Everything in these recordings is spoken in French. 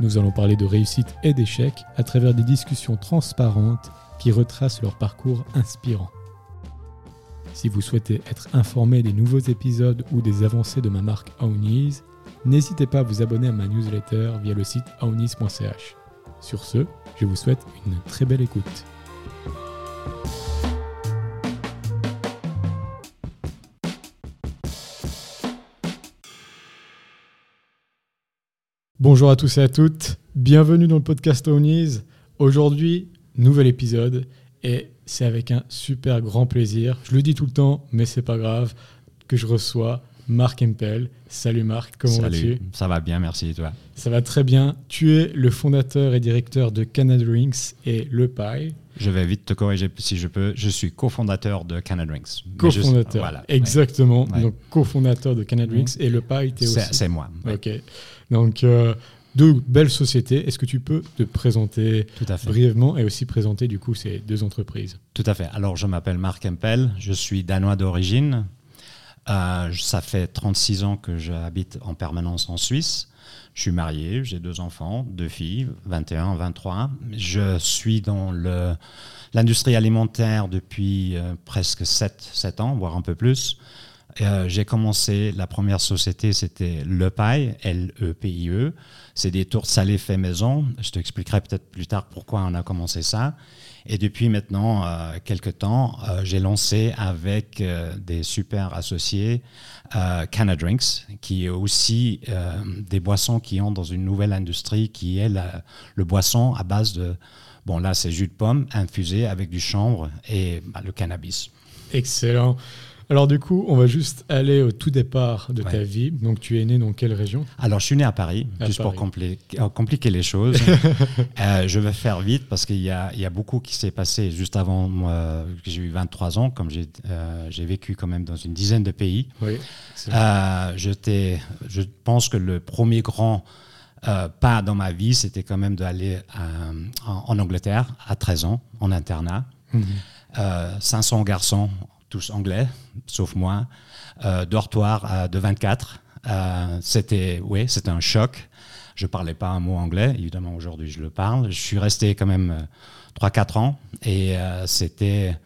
Nous allons parler de réussite et d'échec à travers des discussions transparentes qui retracent leur parcours inspirant. Si vous souhaitez être informé des nouveaux épisodes ou des avancées de ma marque Aounis, n'hésitez pas à vous abonner à ma newsletter via le site aounis.ch. Sur ce, je vous souhaite une très belle écoute. Bonjour à tous et à toutes, bienvenue dans le podcast Ownies. Aujourd'hui, nouvel épisode et c'est avec un super grand plaisir, je le dis tout le temps, mais c'est pas grave, que je reçois Marc Empel. Salut Marc, comment vas-tu? Ça va bien, merci et toi? Ça va très bien. Tu es le fondateur et directeur de Canada Drinks et Le Pie. Je vais vite te corriger si je peux. Je suis cofondateur de Canada Drinks. Cofondateur, voilà, exactement. Donc cofondateur de Canada Drinks et Le Pie, tu es aussi. C'est moi. Ok. Donc, euh, deux belles sociétés. Est-ce que tu peux te présenter brièvement et aussi présenter du coup ces deux entreprises? Tout à fait. Alors, je m'appelle Marc Empel, je suis danois d'origine. Euh, ça fait 36 ans que j'habite en permanence en Suisse. Je suis marié, j'ai deux enfants, deux filles, 21, 23. Je suis dans l'industrie alimentaire depuis euh, presque 7, 7 ans, voire un peu plus. Euh, j'ai commencé, la première société, c'était Le Paille, L-E-P-I-E. E. C'est des tourtes salées fait maison. Je t'expliquerai peut-être plus tard pourquoi on a commencé ça. Et depuis maintenant euh, quelques temps, euh, j'ai lancé avec euh, des super associés Canada Drinks, qui est aussi des boissons qui ont dans une nouvelle industrie qui est le boisson à base de, bon là c'est jus de pomme infusé avec du chanvre et bah, le cannabis. Excellent. Alors du coup, on va juste aller au tout départ de ta vie. Donc tu es né dans quelle région? Alors je suis né à Paris, juste pour euh, compliquer les choses. Euh, je vais faire vite parce qu'il y, a beaucoup qui s'est passé juste avant moi. J'ai eu 23 ans, comme euh, j'ai vécu quand même dans une dizaine de pays. Oui, je, je pense que le premier grand pas dans ma vie, c'était quand même d'aller en, Angleterre à 13 ans, en internat. 500 mhm. garçons tous anglais, sauf moi, euh, dortoir euh, de 24. Euh, c'était, oui, c'était un choc. Je parlais pas un mot anglais, évidemment aujourd'hui je le parle. Je suis resté quand même 3-4 ans et c'était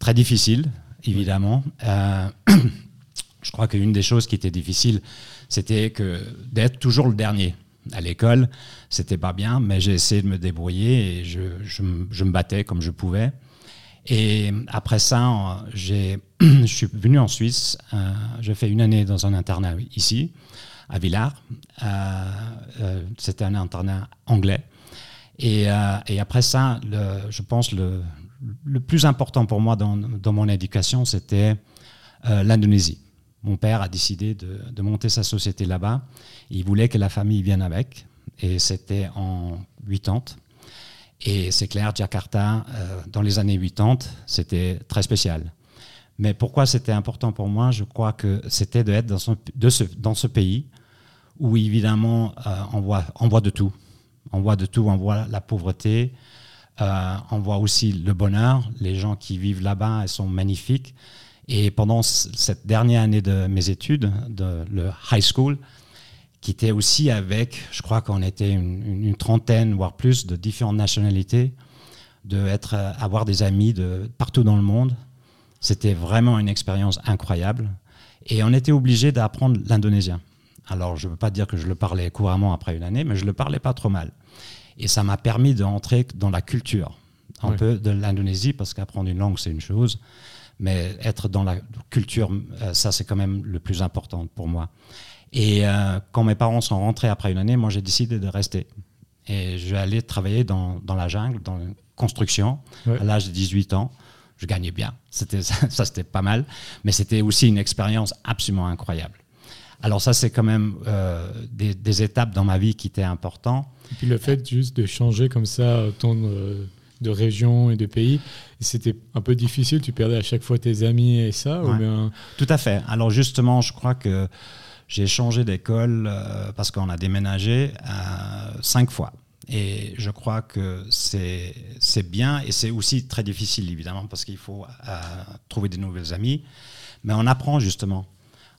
très difficile, évidemment. je crois qu'une des choses qui était difficile, c'était que d'être toujours le dernier à l'école. C'était pas bien, mais j'ai essayé de me débrouiller et je, me battais comme je pouvais. Et après ça, je suis venu en Suisse. Euh, j'ai fait une année dans un internat ici, à Villars. Euh, euh, c'était un internat anglais. Et, et après ça, je pense le, le plus important pour moi dans, mon éducation, c'était l'Indonésie. Mon père a décidé de monter sa société là-bas. Il voulait que la famille vienne avec. Et c'était en 80. Et c'est clair, Jakarta, euh, dans les années 80, c'était très spécial. Mais pourquoi c'était important pour moi? Je crois que c'était d'être dans, ce, dans ce pays où, évidemment, euh, on, voit, on voit de tout. On voit de tout, on voit la pauvreté, euh, on voit aussi le bonheur. Les gens qui vivent là-bas, sont magnifiques. Et pendant cette dernière année de mes études, de le high school, qui était aussi avec, je crois qu'on était une, trentaine, voire plus, de différentes nationalités, de être, euh, avoir des amis de partout dans le monde. C'était vraiment une expérience incroyable. Et on était obligé d'apprendre l'indonésien. Alors, je ne veux pas dire que je le parlais couramment après une année, mais je le parlais pas trop mal. Et ça m'a permis d'entrer dans la culture, un peu de l'Indonésie, parce qu'apprendre une langue, c'est une chose, mais être dans la culture, euh, ça, c'est quand même le plus important pour moi. Et euh, quand mes parents sont rentrés après une année, moi j'ai décidé de rester. Et je vais aller travailler dans, dans la jungle, dans la construction, à l'âge de 18 ans. Je gagnais bien, c'était, ça, c'était pas mal, mais c'était aussi une expérience absolument incroyable. Alors ça, c'est quand même euh, des, étapes dans ma vie qui étaient importantes. Et puis le fait juste de changer comme ça autant de, région et de pays, c'était un peu difficile. Tu perdais à chaque fois tes amis et ça Tout à fait. Alors justement, je crois que j'ai changé d'école euh, parce qu'on a déménagé euh, cinq fois. Et je crois que c'est bien et c'est aussi très difficile, évidemment, parce qu'il faut trouver des nouvelles amis. Mais on apprend justement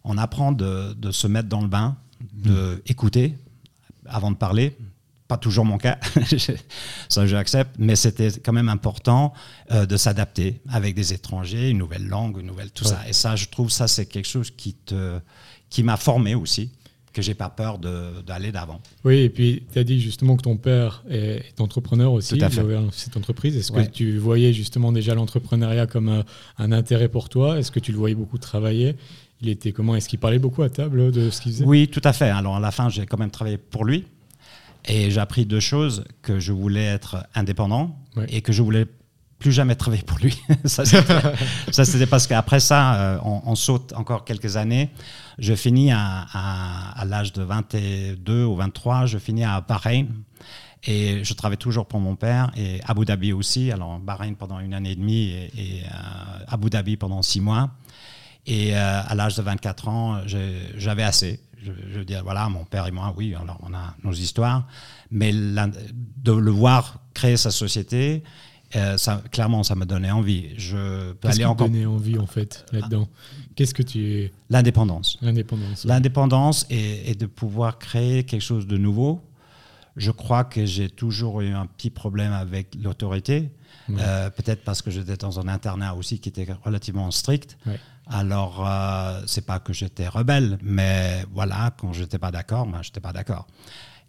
on apprend de, se mettre dans le bain, de écouter avant de parler. Pas toujours mon cas, ça j'accepte, mais c'était quand même important euh, de s'adapter avec des étrangers, une nouvelle langue, une nouvelle tout ça. Et ça, je trouve ça c'est quelque chose qui te, qui m'a formé aussi que j'ai pas peur d'aller d'avant. Oui, et puis tu as dit justement que ton père est, entrepreneur aussi, il avait cette entreprise. Est-ce que tu voyais justement déjà l'entrepreneuriat comme un intérêt pour toi? Est-ce que tu le voyais beaucoup travailler? Il était comment? Est-ce qu'il parlait beaucoup à table de ce qu'il faisait? Oui, tout à fait. Alors à la fin, j'ai quand même travaillé pour lui. Et j'ai appris deux choses, que je voulais être indépendant et que je voulais plus jamais travailler pour lui. ça, c'était parce qu'après ça, euh, on, saute encore quelques années. Je finis à, l'âge de 22 ou 23, je finis à Bahreïn. Et je travaille toujours pour mon père et Abu Dhabi aussi. Alors Bahreïn pendant une année et demie et, et euh, Abu Dhabi pendant six mois. Et euh, à l'âge de 24 ans, j'avais assez. Je, veux dire, voilà, mon père et moi, oui, alors on a nos histoires, mais de le voir créer sa société, euh, ça, clairement, ça me donnait envie. Je peux aller encore. donnait envie en fait là-dedans? Qu'est-ce que tu L'indépendance. L'indépendance. L'indépendance et, de pouvoir créer quelque chose de nouveau. Je crois que j'ai toujours eu un petit problème avec l'autorité. Euh, peut-être parce que j'étais dans un internat aussi qui était relativement strict. Alors, euh, c'est pas que j'étais rebelle, mais voilà, quand j'étais pas d'accord, moi, j'étais pas d'accord.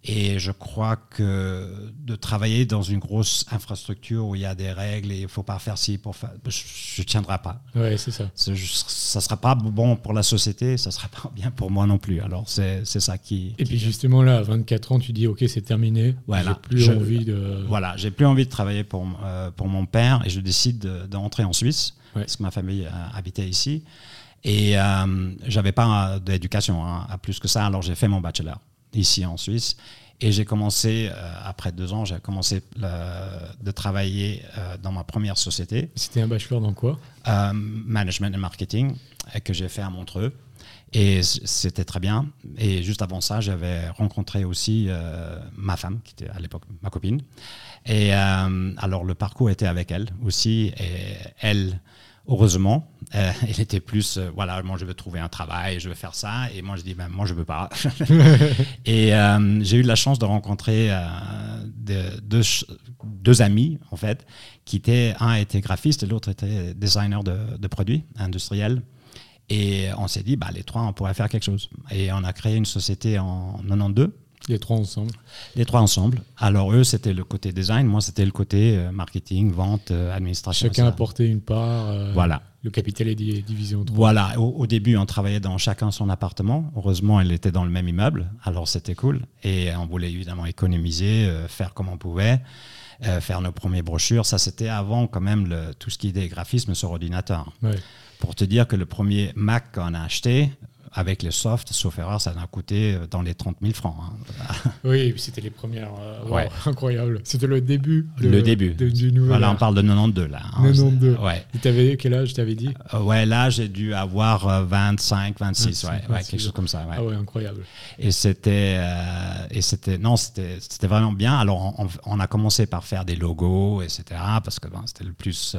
Et je crois que de travailler dans une grosse infrastructure où il y a des règles et il ne faut pas faire ci pour faire, je ne tiendrai pas. Oui, c'est ça. Ça ne sera pas bon pour la société, ça ne sera pas bien pour moi non plus. Alors, c'est ça qui. Et puis, justement, là, à 24 ans, tu dis, OK, c'est terminé. Voilà. J'ai plus envie de. Voilà, j'ai plus envie de travailler pour, euh, pour mon père et je décide d'entrer en Suisse parce que ma famille habitait ici. Et euh, j'avais pas d'éducation hein, à plus que ça, alors j'ai fait mon bachelor ici en Suisse. Et j'ai commencé, euh, après deux ans, j'ai commencé euh, de travailler euh, dans ma première société. C'était un bachelor dans quoi? Management et marketing, que j'ai fait à Montreux. Et c'était très bien. Et juste avant ça, j'avais rencontré aussi ma femme, qui était à l'époque ma copine. Et alors, le parcours était avec elle aussi. Et elle, heureusement, euh, il était plus, euh, voilà, moi je veux trouver un travail, je veux faire ça, et moi je dis, ben, moi je veux pas. et euh, j'ai eu la chance de rencontrer deux, deux, amis, en fait, qui étaient, un était graphiste et l'autre était designer de, de, produits industriels. Et on s'est dit, bah, les trois, on pourrait faire quelque chose. Et on a créé une société en 92 les trois ensemble Les trois ensemble. Alors eux, c'était le côté design, moi, c'était le côté euh, marketing, vente, euh, administration. Chacun apportait une part. Euh, voilà. Le capital est divisé en trois. Voilà. Au, début, on travaillait dans chacun son appartement. Heureusement, elle était dans le même immeuble, alors c'était cool. Et on voulait évidemment économiser, faire comme on pouvait. faire nos premières brochures. Ça, c'était avant quand même le, tout ce qui était graphisme sur ordinateur. Pour te dire que le premier Mac qu'on a acheté, avec les softs, sauf erreur, ça a coûté euh, dans les 30 000 francs. Hein. oui, c'était les premières. Euh, ouais. Incroyable. C'était le début. le début. du nouvel voilà, on parle de 92 là. 92. Hein, ouais. Tu avais quel âge, t'avais dit? Euh, Ouais, là, j'ai dû avoir 25, 26, ouais, quelque chose comme ça. Ah ouais, incroyable. Et c'était, et c'était, non, c'était, c'était vraiment bien. Alors, on, a commencé par faire des logos, etc., parce que ben, c'était le plus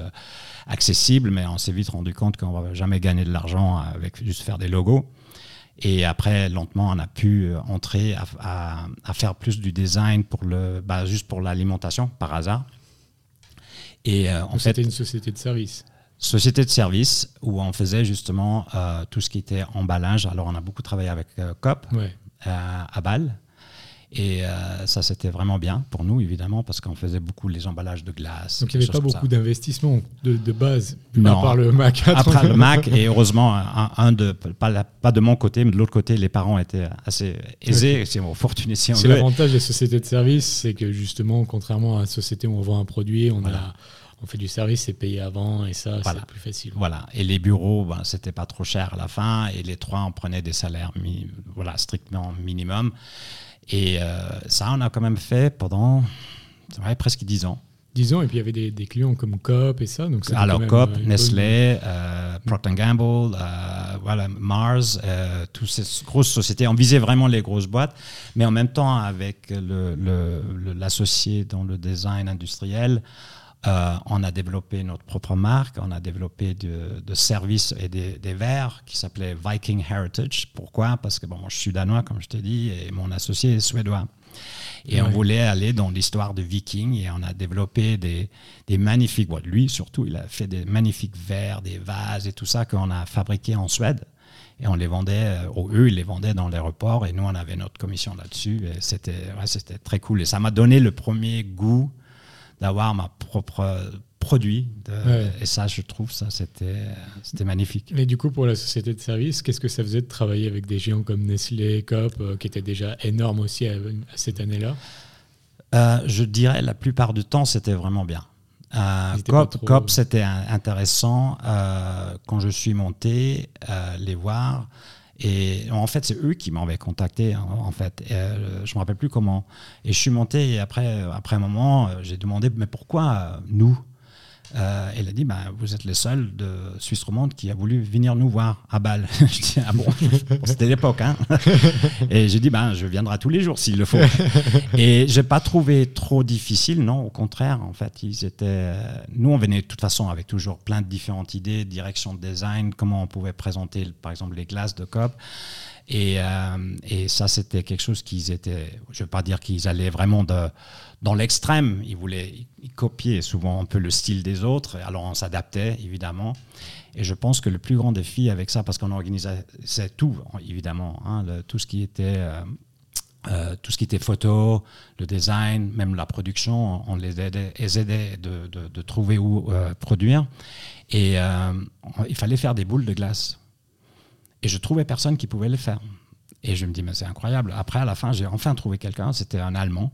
accessible, mais on s'est vite rendu compte qu'on va jamais gagner de l'argent avec juste faire des logos. Et après, lentement, on a pu euh, entrer à, faire plus du design pour le, bah, juste pour l'alimentation, par hasard. Et euh, en fait, c'était une société de service. Société de service où on faisait justement euh, tout ce qui était emballage. Alors, on a beaucoup travaillé avec COP à Bâle. Et euh, ça, c'était vraiment bien pour nous, évidemment, parce qu'on faisait beaucoup les emballages de glace. Donc il n'y avait pas beaucoup d'investissement de, base, non. à part le Mac. Après le Mac, et heureusement, un, de, pas, pas, de mon côté, mais de l'autre côté, les parents étaient assez aisés, si on, fortunés si on C'est l'avantage des sociétés de services, c'est que justement, contrairement à une société où on vend un produit, on a on fait du service, c'est payé avant et ça, c'est plus facile. Voilà. Et les bureaux, ben, c'était pas trop cher à la fin et les trois, on prenait des salaires voilà, strictement minimum. Et euh, ça, on a quand même fait pendant presque dix ans. 10 ans, et puis il y avait des, des clients comme Coop et ça. Donc Alors Coop, euh, Nestlé, euh, Procter Gamble, euh, voilà, Mars, euh, toutes ces grosses sociétés. On visait vraiment les grosses boîtes, mais en même temps avec l'associé le, dans le design industriel, euh, on a développé notre propre marque, on a développé de, de services et des, des verres qui s'appelaient Viking Heritage. Pourquoi? Parce que bon, je suis danois, comme je t'ai dit, et mon associé est suédois. Et on voulait aller dans l'histoire de Viking et on a développé des, des magnifiques, lui surtout, il a fait des magnifiques verres, des vases et tout ça qu'on a fabriqué en Suède. Et on les vendait, ou euh, eux, ils les vendaient dans l'aéroport et nous, on avait notre commission là-dessus. Et c'était ouais, c'était très cool. Et ça m'a donné le premier goût d'avoir ma propre produit. Et ça, je trouve, ça, c'était, c'était magnifique. Mais du coup, pour la société de service, qu'est-ce que ça faisait de travailler avec des géants comme Nestlé, Coop, euh, qui étaient déjà énormes aussi à, cette année-là? Euh, Je dirais, la plupart du temps, c'était vraiment bien. Euh, Coop, c'était intéressant. quand je suis monté, les voir, et en fait, c'est eux qui m'avaient contacté, hein, en fait. Euh, je ne me rappelle plus comment. Et je suis monté, et après, après un moment, euh, j'ai demandé, mais pourquoi euh, nous? Euh, elle a dit bah, Vous êtes les seuls de Suisse romande qui a voulu venir nous voir à Bâle. je dis Ah bon? C'était l'époque. Hein et j'ai dit bah, Je viendrai tous les jours s'il le faut. et je n'ai pas trouvé trop difficile, non, au contraire. En fait, ils étaient. Nous, on venait de toute façon avec toujours plein de différentes idées, direction de design, comment on pouvait présenter, par exemple, les glaces de COP. Et, euh, et ça, c'était quelque chose qu'ils étaient. Je ne veux pas dire qu'ils allaient vraiment dans l'extrême. Ils voulaient copier souvent un peu le style des autres, alors on s'adaptait évidemment. Et je pense que le plus grand défi avec ça, parce qu'on organisait tout, évidemment, hein, tout ce qui était euh, euh, tout ce qui était photo, le design, même la production, on les aidait, aidait de, trouver où produire. Et il fallait faire des boules de glace. Et je trouvais personne qui pouvait le faire. Et je me dis, mais c'est incroyable. Après, à la fin, j'ai enfin trouvé quelqu'un, c'était un Allemand,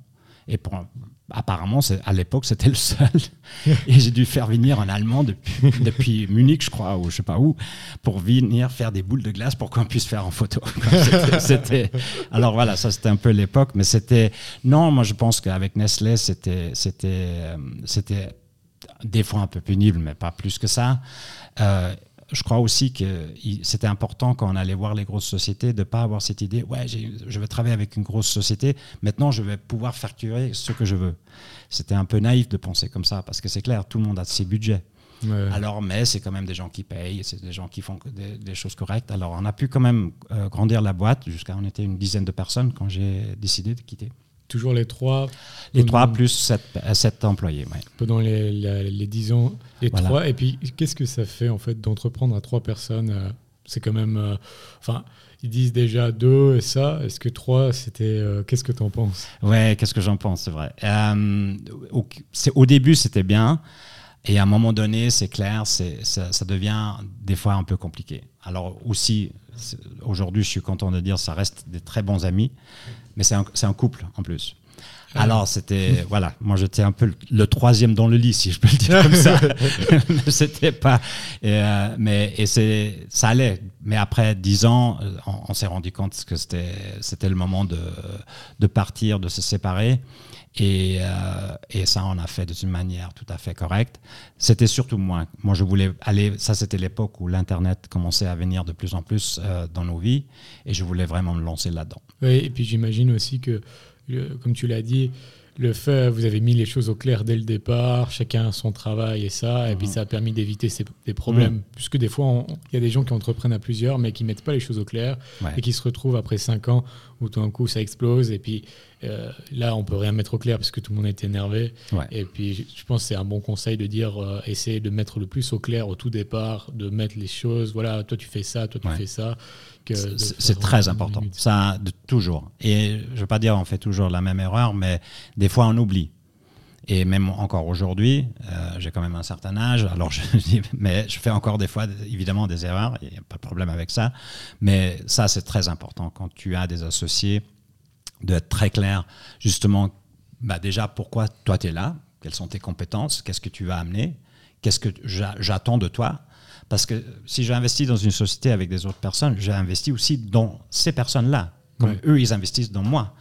et pour, apparemment, à l'époque, c'était le seul. et j'ai dû faire venir un Allemand depuis, depuis Munich, je crois, ou je sais pas où, pour venir faire des boules de glace pour qu'on puisse faire en photo. c'était, alors voilà, ça c'était un peu l'époque, mais c'était. Non, moi je pense qu'avec Nestlé, c'était, c'était, euh, c'était des fois un peu pénible, mais pas plus que ça. Euh, je crois aussi que c'était important quand on allait voir les grosses sociétés de ne pas avoir cette idée, ouais, je vais travailler avec une grosse société, maintenant je vais pouvoir facturer ce que je veux. C'était un peu naïf de penser comme ça, parce que c'est clair, tout le monde a ses budgets. Alors, mais c'est quand même des gens qui payent, c'est des gens qui font des, choses correctes. Alors, on a pu quand même euh, grandir la boîte jusqu'à, on était une dizaine de personnes quand j'ai décidé de quitter. Toujours les trois Les trois plus sept, sept employés, oui. Pendant les, les, dix ans, les trois. Et puis, qu'est-ce que ça fait, en fait, d'entreprendre à trois personnes euh, C'est quand même... Euh, enfin, ils disent déjà deux et ça. Est-ce que trois, c'était... Euh, qu'est-ce que tu en penses? Ouais, qu'est-ce que j'en pense, c'est vrai. Au, au, début, c'était bien. Et à un moment donné, c'est clair, ça, ça, devient des fois un peu compliqué. Alors aussi, aujourd'hui, je suis content de dire, ça reste des très bons amis mais c'est un, un, couple en plus. Alors, c'était, voilà, moi j'étais un peu le, troisième dans le lit, si je peux le dire comme ça. c'était pas, euh, mais et c'est, ça allait. Mais après dix ans, euh, on, s'est rendu compte que c'était, c'était le moment de, de partir, de se séparer. Et, euh, et, ça, on a fait d'une manière tout à fait correcte. C'était surtout moi. Moi, je voulais aller. Ça, c'était l'époque où l'Internet commençait à venir de plus en plus euh, dans nos vies. Et je voulais vraiment me lancer là-dedans. Oui, et puis j'imagine aussi que, comme tu l'as dit, le fait, vous avez mis les choses au clair dès le départ, chacun son travail et ça, et puis mhm. ça a permis d'éviter des problèmes. Mhm. Puisque des fois, il y a des gens qui entreprennent à plusieurs, mais qui mettent pas les choses au clair et qui se retrouvent après cinq ans où tout d'un coup ça explose, et puis euh, là, on peut rien mettre au clair parce que tout le monde est énervé. Et puis, je pense que c'est un bon conseil de dire, euh, essayer de mettre le plus au clair au tout départ, de mettre les choses, voilà, toi tu fais ça, toi tu fais ça. C'est très important, ça, de, toujours. Et je ne veux pas dire on fait toujours la même erreur, mais des fois on oublie. Et même encore aujourd'hui, euh, j'ai quand même un certain âge, alors je dis, mais je fais encore des fois évidemment des erreurs, il n'y a pas de problème avec ça. Mais ça, c'est très important quand tu as des associés, d'être très clair, justement, bah déjà pourquoi toi tu es là, quelles sont tes compétences, qu'est-ce que tu vas amener, qu'est-ce que j'attends de toi? Parce que si j'investis dans une société avec des autres personnes, j'ai investi aussi dans ces personnes-là. Comme eux, ils investissent dans moi.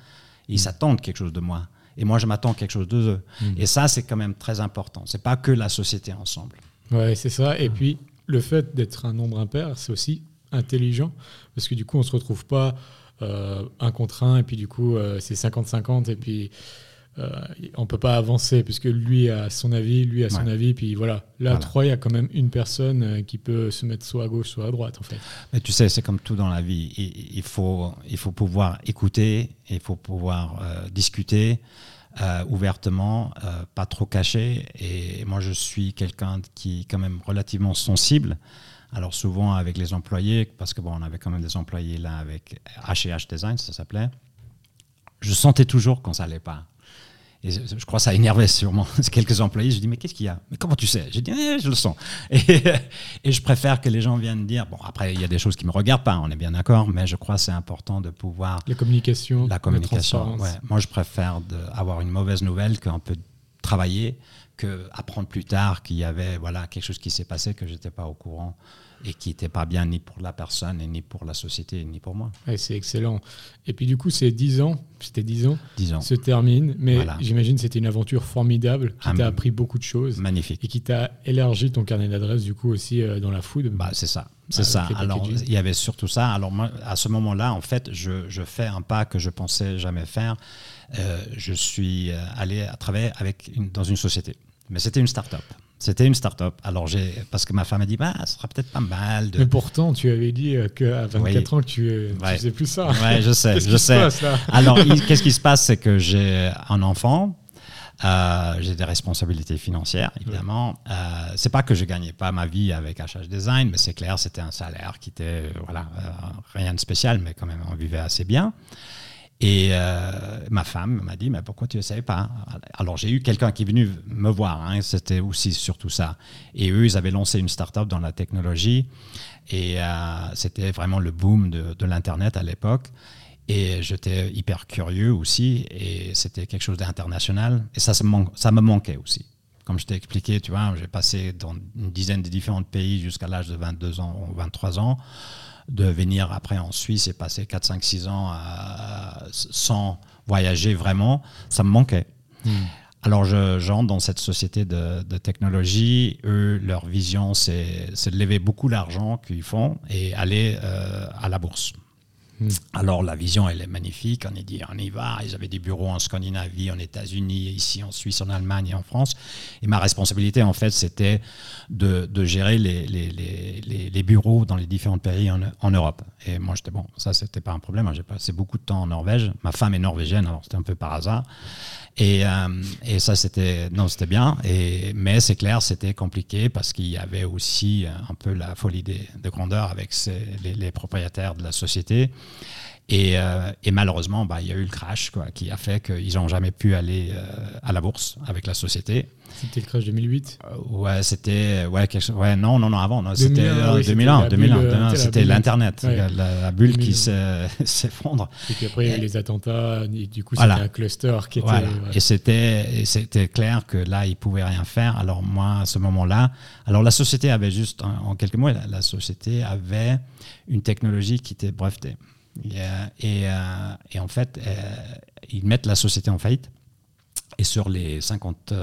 Ils s'attendent quelque chose de moi. Et moi, je m'attends quelque chose d'eux. Mm. Et ça, c'est quand même très important. C'est pas que la société ensemble. Ouais, c'est ça. Et puis, le fait d'être un nombre impair, c'est aussi intelligent. Parce que du coup, on se retrouve pas euh, un contre un, et puis du coup, euh, c'est 50-50, et puis euh, on peut pas avancer puisque lui a son avis, lui a son avis, puis voilà. Là, trois, il y a quand même une personne euh, qui peut se mettre soit à gauche, soit à droite, en fait. Mais tu sais, c'est comme tout dans la vie. Il, faut, il faut pouvoir écouter, il faut pouvoir euh, discuter ouvertement, pas trop caché. Et moi, je suis quelqu'un qui est quand même relativement sensible. Alors souvent avec les employés, parce que bon, on avait quand même des employés là avec H&H Design, ça s'appelait. Je sentais toujours quand ça allait pas et je crois que ça énervait sûrement quelques employés. Je dis, mais qu'est-ce qu'il y a? Mais comment tu sais? J'ai dit, eh, je le sens. Et, je préfère que les gens viennent dire, bon, après, il y a des choses qui ne me regardent pas, on est bien d'accord, mais je crois que c'est important de pouvoir... La communication. La communication, ouais. Moi, je préfère avoir une mauvaise nouvelle qu'un peu travailler, que apprendre plus tard qu'il y avait voilà, quelque chose qui s'est passé que je n'étais pas au courant et qui n'était pas bien ni pour la personne, et ni pour la société, ni pour moi. c'est excellent. Et puis du coup, ces 10 ans, c'était 10 ans, 10 ans, se terminent, mais j'imagine c'était une aventure formidable qui t'a appris beaucoup de choses. Magnifique. Et qui t'a élargi ton carnet d'adresses du coup aussi euh, dans la food. Bah, c'est ça. C'est ça. Alors, il y avait surtout ça. Alors, moi, à ce moment-là, en fait, je, je, fais un pas que je pensais jamais faire. Euh, je suis euh, allé à travailler avec une, dans une société. Mais c'était une start-up. C'était une start-up. Alors, j'ai, parce que ma femme a dit, bah, ce sera peut-être pas mal. De... Mais pourtant, tu avais dit euh, qu'à 24 ans, que tu, euh, ne faisais plus ça. Oui, je sais, je sais. Alors, qu'est-ce qui se passe C'est que j'ai un enfant. Euh, j'ai des responsabilités financières, évidemment. Euh, c'est pas que je gagnais pas ma vie avec HH Design, mais c'est clair, c'était un salaire qui était, voilà, rien de spécial, mais quand même, on vivait assez bien. Et euh, ma femme m'a dit, mais pourquoi tu ne savais pas? Alors j'ai eu quelqu'un qui est venu me voir, hein, c'était aussi surtout ça. Et eux, ils avaient lancé une start-up dans la technologie, et euh, c'était vraiment le boom de, l'Internet à l'époque. Et j'étais hyper curieux aussi, et c'était quelque chose d'international, et ça, ça me manquait aussi. Comme je t'ai expliqué, tu vois, j'ai passé dans une dizaine de différents pays jusqu'à l'âge de 22 ans, 23 ans de venir après en Suisse et passer 4, 5, 6 ans sans voyager vraiment, ça me manquait. Hmm. Alors, j'entre dans cette société de, technologie. Eux, leur vision, c'est de lever beaucoup d'argent qu'ils font et aller euh, à la bourse. Hmm. Alors la vision, elle est magnifique. On est dit, on y va. Ils avaient des bureaux en Scandinavie, en États-Unis, ici en Suisse, en Allemagne et en France. Et ma responsabilité, en fait, c'était de, gérer les, les, bureaux dans les différents pays en, Europe. Et moi, j'étais bon, ça, c'était pas un problème. J'ai passé beaucoup de temps en Norvège. Ma femme est norvégienne, alors c'était un peu par hasard. Et, euh, et, ça, c'était non, c'était bien. Et, mais c'est clair, c'était compliqué parce qu'il y avait aussi un peu la folie de grandeur avec les, les, propriétaires de la société. Et, euh, et, malheureusement, bah, il y a eu le crash quoi, qui a fait qu'ils n'ont jamais pu aller euh, à la bourse avec la société. C'était le crash 2008 euh, Ouais, c'était. Ouais, ouais, non, non, non, avant. C'était 2001. 2001, c'était l'Internet, la, bulle qui s'effondre. Et puis après, il y a eu les attentats. Et du coup, c'était un cluster qui était. Et c'était clair que là, ils ne pouvaient rien faire. Alors, moi, à ce moment-là. Alors, la société avait juste, en, quelques mots, la, la société avait une technologie qui était brevetée. Euh, euh, et, en fait, euh, ils mettent la société en faillite. Et sur les 50,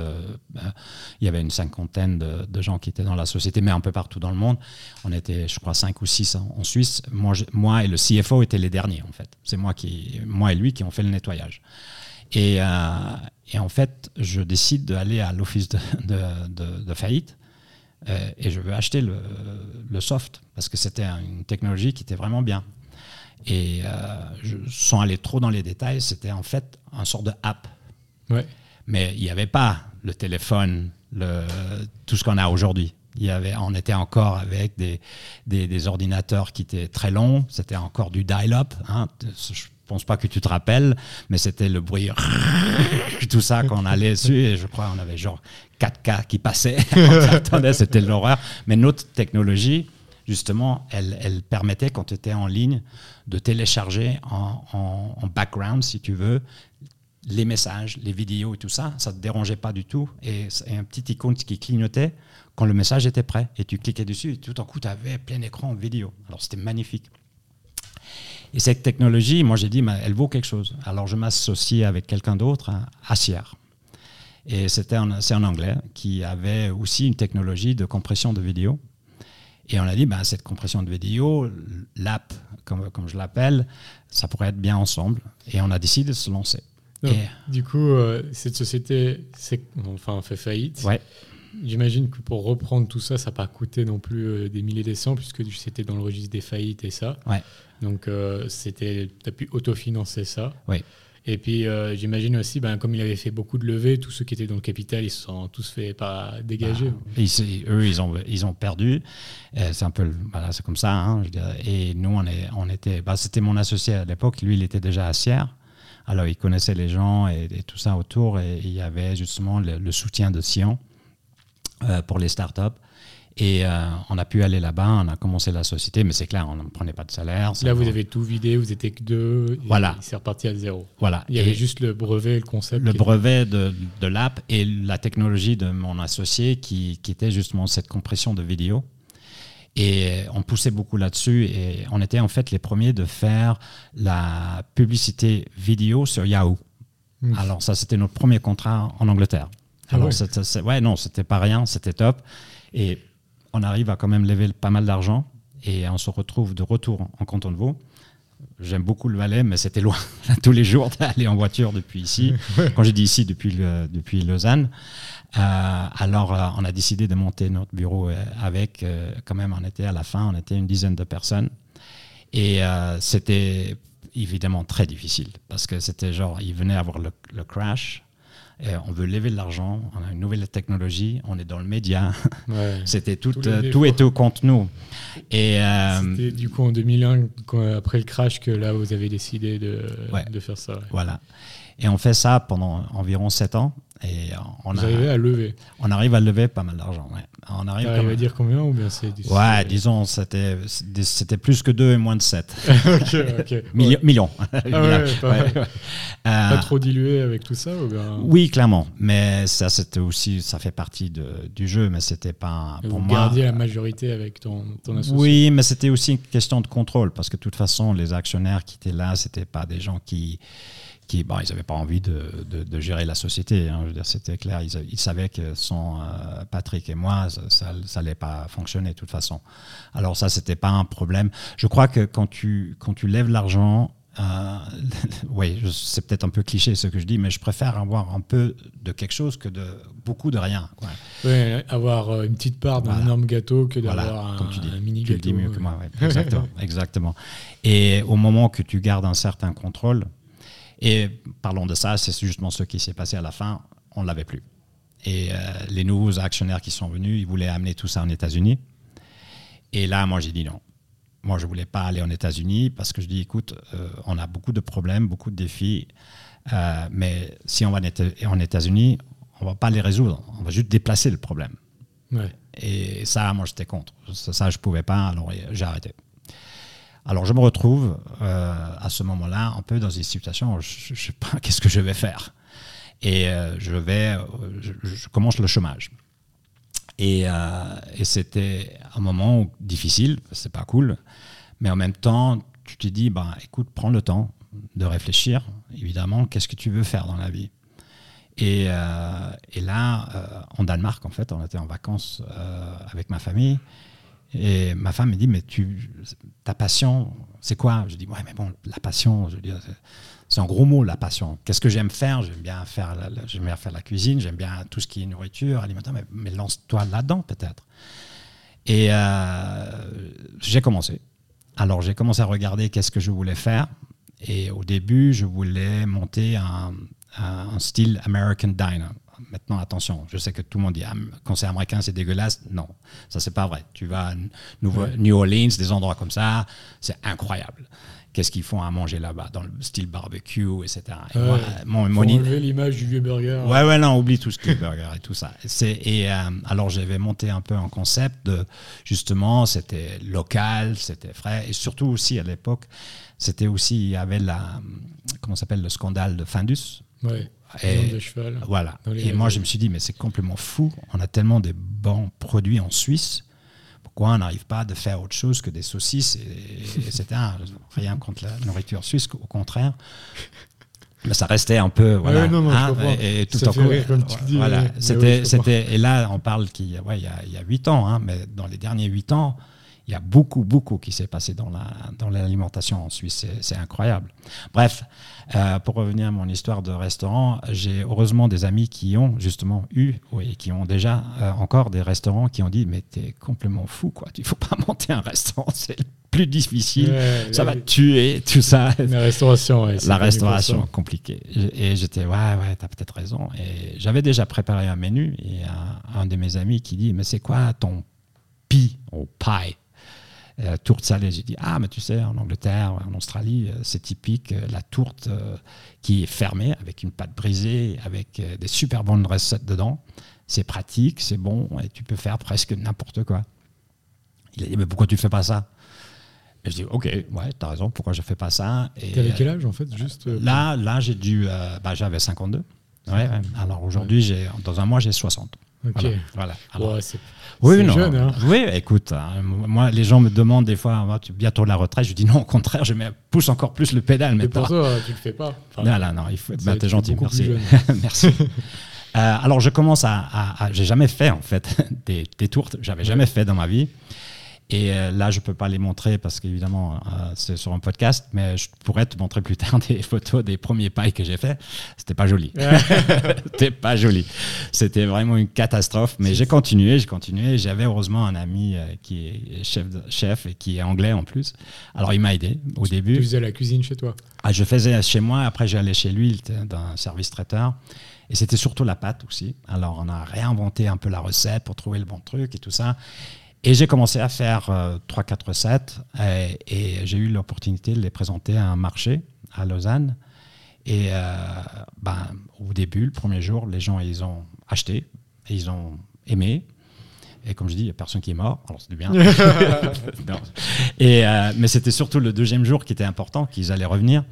il y avait une cinquantaine de, gens qui étaient dans la société, mais un peu partout dans le monde. On était, je crois, 5 ou 6 en, Suisse. Moi, et le CFO étaient les derniers, en fait. C'est moi, moi et lui qui ont fait le nettoyage. Et, en fait, je décide d'aller à l'office de, faillite et je veux acheter le soft parce que c'était une technologie qui était vraiment bien. Et euh, sans aller trop dans les détails, c'était en fait un sort de app. Ouais. Mais il n'y avait pas le téléphone, le, tout ce qu'on a aujourd'hui. Il y avait, on était encore avec des, des, des ordinateurs qui étaient très longs, c'était encore du dial-up. Hein. Je pense pas que tu te rappelles, mais c'était le bruit, tout ça qu'on allait dessus, et je crois qu'on avait genre 4K qui passaient, c'était l'horreur. Mais notre technologie, justement, elle, permettait, quand tu étais en ligne, de télécharger en, background, si tu veux, les messages, les vidéos et tout ça, ça ne te dérangeait pas du tout. Et, un petit icône qui clignotait quand le message était prêt. Et tu cliquais dessus et tout d'un coup, tu avais plein écran vidéo. Alors c'était magnifique. Et cette technologie, moi j'ai dit, elle vaut quelque chose. Alors je m'associe avec quelqu'un d'autre, à Sierre. Et c'était c'est en anglais, qui avait aussi une technologie de compression de vidéo. Et on a dit, ben, cette compression de vidéo, l'app, comme, comme je l'appelle, ça pourrait être bien ensemble. Et on a décidé de se lancer. Du coup, euh, cette société enfin, fait faillite. Ouais. J'imagine que pour reprendre tout ça, ça n'a pas coûté non plus euh, des milliers de cents, puisque c'était dans le registre des faillites et ça. Ouais. Donc, euh, tu as pu autofinancer ça. Oui. Et puis, euh, j'imagine aussi, ben, comme il avait fait beaucoup de levées, tous ceux qui étaient dans le capital, ils se sont tous fait pas dégager. Bah, eux, ils ont, ils ont perdu. c'est un peu, voilà, c'est comme ça. Hein, et nous, on, est, on était, bah, c'était mon associé à l'époque. Lui, il était déjà à Sierre. Alors, il connaissait les gens et, tout ça autour. Et il y avait justement le, soutien de Sion euh, pour les startups. Et euh, on a pu aller là-bas, on a commencé la société, mais c'est clair, on ne prenait pas de salaire. Là, vous avez tout vidé, vous étiez que deux. Voilà. C'est reparti à zéro. Voilà. Il y avait juste le brevet, le concept. Le brevet de, de l'app et la technologie de mon associé qui, qui, était justement cette compression de vidéo. Et on poussait beaucoup là-dessus et on était en fait les premiers de faire la publicité vidéo sur Yahoo. Mmh. Alors ça, c'était notre premier contrat en Angleterre. Ah Alors, ouais. ouais, non, c'était pas rien, c'était top. Et on arrive à quand même lever pas mal d'argent et on se retrouve de retour en canton de Vaud. J'aime beaucoup le Valais, mais c'était loin tous les jours d'aller en voiture depuis ici. Quand j'ai dit ici, depuis, le, depuis Lausanne. Euh, alors, euh, on a décidé de monter notre bureau euh, avec, quand même, on était à la fin, on était une dizaine de personnes. Et c'était évidemment très difficile parce que c'était genre, il venait avoir le, le crash on veut lever de l'argent, on a une nouvelle technologie, on est dans le média. C'était tout, euh, tout tout contre nous. Et euh, C'était du coup en 2001, après le crash, que là vous avez décidé de, de faire ça. Voilà. Et on fait ça pendant environ 7 ans. Et on Vous arrivez à lever On arrive à lever pas mal d'argent, ouais. On arrive à dire combien ou bien c'est Ouais, disons, c'était, c'était plus que 2 et moins de 7. ok, ok. Millions. Ah pas, trop dilué avec tout ça ou bien... Oui, clairement. Mais ça, c'était aussi, ça fait partie de, du jeu, mais c'était pas pour vous moi. gardiez la majorité avec ton, ton associé? Oui, mais c'était aussi une question de contrôle parce que de toute façon, les actionnaires qui étaient là, c'était pas des gens qui qui, bon, ils n'avaient pas envie de, de, gérer la société. Hein. C'était clair. Ils, savaient que sans euh, Patrick et moi, ça n'allait pas fonctionner de toute façon. Alors ça, c'était pas un problème. Je crois que quand tu, quand tu lèves l'argent, euh, oui, c'est peut-être un peu cliché ce que je dis, mais je préfère avoir un peu de quelque chose que de beaucoup de rien. Avoir euh, une petite part d'un énorme gâteau que d'avoir un, un, mini gâteau. Tu le dis mieux que moi, exactement, exactement. Et au moment que tu gardes un certain contrôle, et parlons de ça, c'est justement ce qui s'est passé à la fin, on ne l'avait plus. Et euh, les nouveaux actionnaires qui sont venus, ils voulaient amener tout ça en États-Unis. Et là, moi, j'ai dit non. Moi, je ne voulais pas aller en États-Unis parce que je dis, écoute, euh, on a beaucoup de problèmes, beaucoup de défis, euh, mais si on va en États-Unis, on ne va pas les résoudre, on va juste déplacer le problème. Et ça, moi, j'étais contre. Ça, je ne pouvais pas, alors j'ai arrêté. Alors je me retrouve euh, à ce moment-là un peu dans une situation où je ne sais pas qu'est-ce que je vais faire. Et euh, je vais, euh, je, commence le chômage. Et, c'était un moment difficile, c'est pas cool, mais en même temps, tu te dis, bah, écoute, prends le temps de réfléchir, évidemment, qu'est-ce que tu veux faire dans la vie? Et, et là, en Danemark, en fait, on était en vacances avec ma famille. Et ma femme me dit, mais tu, ta passion, c'est quoi? Je dis, ouais, mais bon, la passion, c'est un gros mot, la passion. Qu'est-ce que j'aime faire? J'aime bien faire, la, bien faire la cuisine, j'aime bien tout ce qui est nourriture, alimentaire, mais, lance-toi là-dedans peut-être. Et euh, j'ai commencé. Alors j'ai commencé à regarder qu'est-ce que je voulais faire. Et au début, je voulais monter un, un style American Diner. Maintenant, attention, je sais que tout le monde dit ah, quand c'est américain, c'est dégueulasse. Non, ça, c'est pas vrai. Tu vas à New Orleans, des endroits comme ça, c'est incroyable. Qu'est-ce qu'ils font à manger là-bas, dans le style barbecue, etc. Et mon, l'image du vieux burger. Ouais, ouais, non, oublie tout ce qui est burger et tout ça. Et euh, alors, j'avais monté un peu un concept de, justement, c'était local, c'était frais, et surtout aussi à l'époque, c'était aussi, il y avait la, comment s'appelle, le scandale de Findus Ouais. Et, de cheval. Voilà. Et moi, je me suis dit, mais c'est complètement fou. On a tellement de bons produits en Suisse. Pourquoi on n'arrive pas à faire autre chose que des saucisses, et, etc. Rien contre la nourriture suisse, au contraire. Mais ça restait un peu voilà non, non, hein, et, tout ça fait rire, comme tu dis, voilà c'était c'était et là on parle qu'il y a ouais, il y a, il y a 8 ans hein, mais dans les derniers 8 ans il y a beaucoup, beaucoup qui s'est passé dans, la, dans l'alimentation en Suisse. C'est, incroyable. Bref, euh, pour revenir à mon histoire de restaurant, j'ai heureusement des amis qui ont justement eu, et qui ont déjà euh, encore des restaurants qui ont dit Mais t'es complètement fou, quoi. Il faut pas monter un restaurant, c'est plus difficile, ça va tuer, tout ça. La restauration, ouais, La restauration, compliquée. Et j'étais Ouais, ouais, t'as peut-être raison. Et j'avais déjà préparé un menu, et un, un de mes amis qui dit Mais c'est quoi ton pie ou pie? Euh, tourte salée. J'ai dit, ah, mais tu sais, en Angleterre, en Australie, euh, c'est typique, euh, la tourte qui est fermée avec une pâte brisée, avec des super bonnes recettes dedans. C'est pratique, c'est bon, et tu peux faire presque n'importe quoi. Il a dit, mais pourquoi tu fais pas ça? Et je dis, ok, ouais, as raison, pourquoi je fais pas ça? T'avais quel âge en fait juste Là, là j'ai dû, bah, j'avais 52. Ouais, Alors aujourd'hui, j'ai dans un mois, j'ai 60. Ok. Voilà. oui, non. Jeune, hein. Oui, écoute, hein, moi, les gens me demandent des fois, ah, tu bientôt la retraite. Je dis non, au contraire, je pousse encore plus le pédale. Mais pour ça, tu le fais pas. non, non, non, il faut. Bah, t'es gentil, merci. merci. Euh, alors, je commence à. à, J'ai jamais fait, en fait, des, des tourtes. J'avais jamais fait dans ma vie. Et euh, là, je ne peux pas les montrer parce qu'évidemment, euh, c'est sur un podcast, mais je pourrais te montrer plus tard des photos des premiers pailles que j'ai fait. C'était pas joli. C'était pas joli. C'était vraiment une catastrophe, mais j'ai continué, j'ai continué. J'avais heureusement un ami euh, qui est chef, chef et qui est anglais en plus. Alors, il m'a aidé au début. Tu faisais la cuisine chez toi? Ah, Je faisais chez moi, après j'allais chez lui, il était dans un service traiteur. Et c'était surtout la pâte aussi. Alors, on a réinventé un peu la recette pour trouver le bon truc et tout ça. Et j'ai commencé à faire 3-4 euh, recettes et, j'ai eu l'opportunité de les présenter à un marché à Lausanne. Et euh, ben, au début, le premier jour, les gens, ils ont acheté et ils ont aimé. Et comme je dis, il n'y a personne qui est mort, alors c'est bien. Et, euh, mais c'était surtout le deuxième jour qui était important, qu'ils allaient revenir.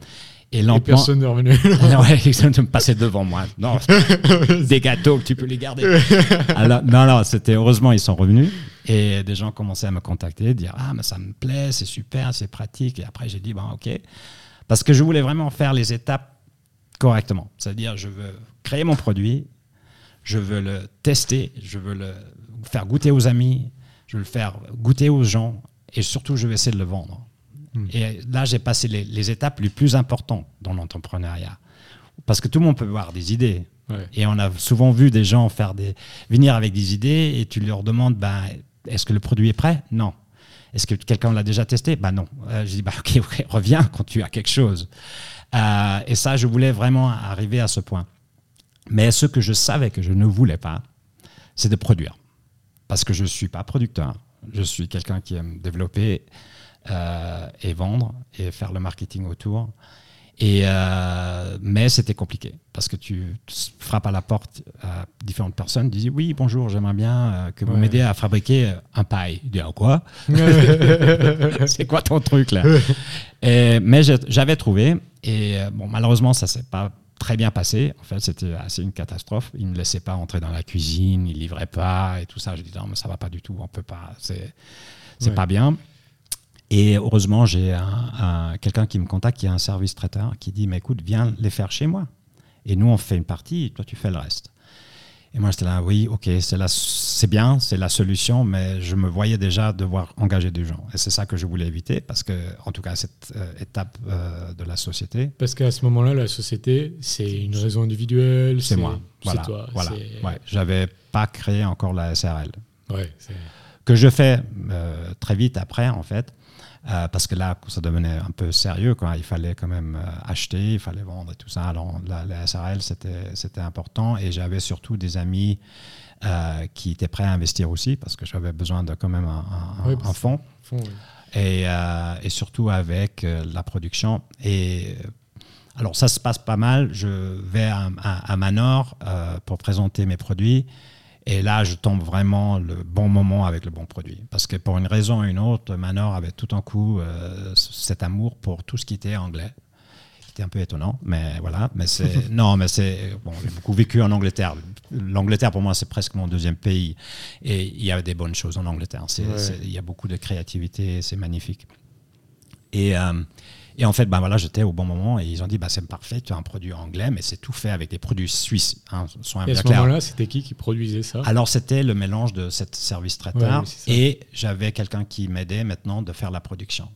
Et, personne n'est revenu. ouais, ils passer devant moi. Non, des gâteaux, tu peux les garder. Alors, non, non, c'était heureusement, ils sont revenus. Et des gens commençaient à me contacter, dire Ah, mais ça me plaît, c'est super, c'est pratique. Et après, j'ai dit Bon, ok. Parce que je voulais vraiment faire les étapes correctement. C'est-à-dire, je veux créer mon produit, je veux le tester, je veux le faire goûter aux amis, je veux le faire goûter aux gens, et surtout, je vais essayer de le vendre. Et là, j'ai passé les, étapes les plus importantes dans l'entrepreneuriat. Parce que tout le monde peut avoir des idées. Et on a souvent vu des gens faire des, venir avec des idées et tu leur demandes ben, est-ce que le produit est prêt? Non. Est-ce que quelqu'un l'a déjà testé? Ben non. Euh, je dis bah, ok, reviens quand tu as quelque chose. Euh, et ça, je voulais vraiment arriver à ce point. Mais ce que je savais que je ne voulais pas, c'est de produire. Parce que je ne suis pas producteur. Je suis quelqu'un qui aime développer et vendre et faire le marketing autour. Et euh, mais c'était compliqué parce que tu, frappes à la porte à différentes personnes, tu dis oui bonjour j'aimerais bien euh, que vous m'aidiez à fabriquer un paille. Tu dis ah, quoi? C'est quoi ton truc là? Et, Mais j'avais trouvé et bon malheureusement ça s'est pas très bien passé. En fait c'était assez une catastrophe. Ils ne laissaient pas entrer dans la cuisine, ils livraient pas et tout ça. Je dis non mais ça va pas du tout, on peut pas, c'est c'est pas bien. Et heureusement, j'ai un, quelqu'un qui me contacte, qui a un service traiteur, qui dit, mais écoute, viens les faire chez moi. Et nous, on fait une partie, et toi, tu fais le reste. Et moi, j'étais là, oui, ok, c'est bien, c'est la solution, mais je me voyais déjà devoir engager des gens. Et c'est ça que je voulais éviter, parce que, en tout cas, cette euh, étape euh, de la société. Parce qu'à ce moment-là, la société, c'est une raison individuelle. C'est moi. Voilà. Toi, voilà. Ouais. J'avais pas créé encore la SRL. Ouais, que je fais euh, très vite après, en fait. Euh, parce que là, ça devenait un peu sérieux. Quoi. Il fallait quand même euh, acheter, il fallait vendre et tout ça. Alors, la, SRL, c'était important. Et j'avais surtout des amis euh, qui étaient prêts à investir aussi, parce que j'avais besoin de quand même un, fonds. et, et, surtout avec la production. Et alors, ça se passe pas mal. Je vais à, à Manor pour présenter mes produits. Et là, je tombe vraiment le bon moment avec le bon produit. Parce que pour une raison ou une autre, Manor avait tout un coup euh, cet amour pour tout ce qui était anglais. qui était un peu étonnant, mais voilà. Mais c'est non, mais c'est bon. J'ai beaucoup vécu en Angleterre. L'Angleterre pour moi c'est presque mon deuxième pays, et il y a des bonnes choses en Angleterre. Il y a beaucoup de créativité, c'est magnifique. Et euh, et en fait, ben voilà, j'étais au bon moment et ils ont dit bah, c'est parfait, tu as un produit anglais, mais c'est tout fait avec des produits suisses. Hein, et à ce moment-là, c'était qui qui produisait ça? Alors, c'était le mélange de cette service traiteur et j'avais quelqu'un qui m'aidait maintenant de faire la production.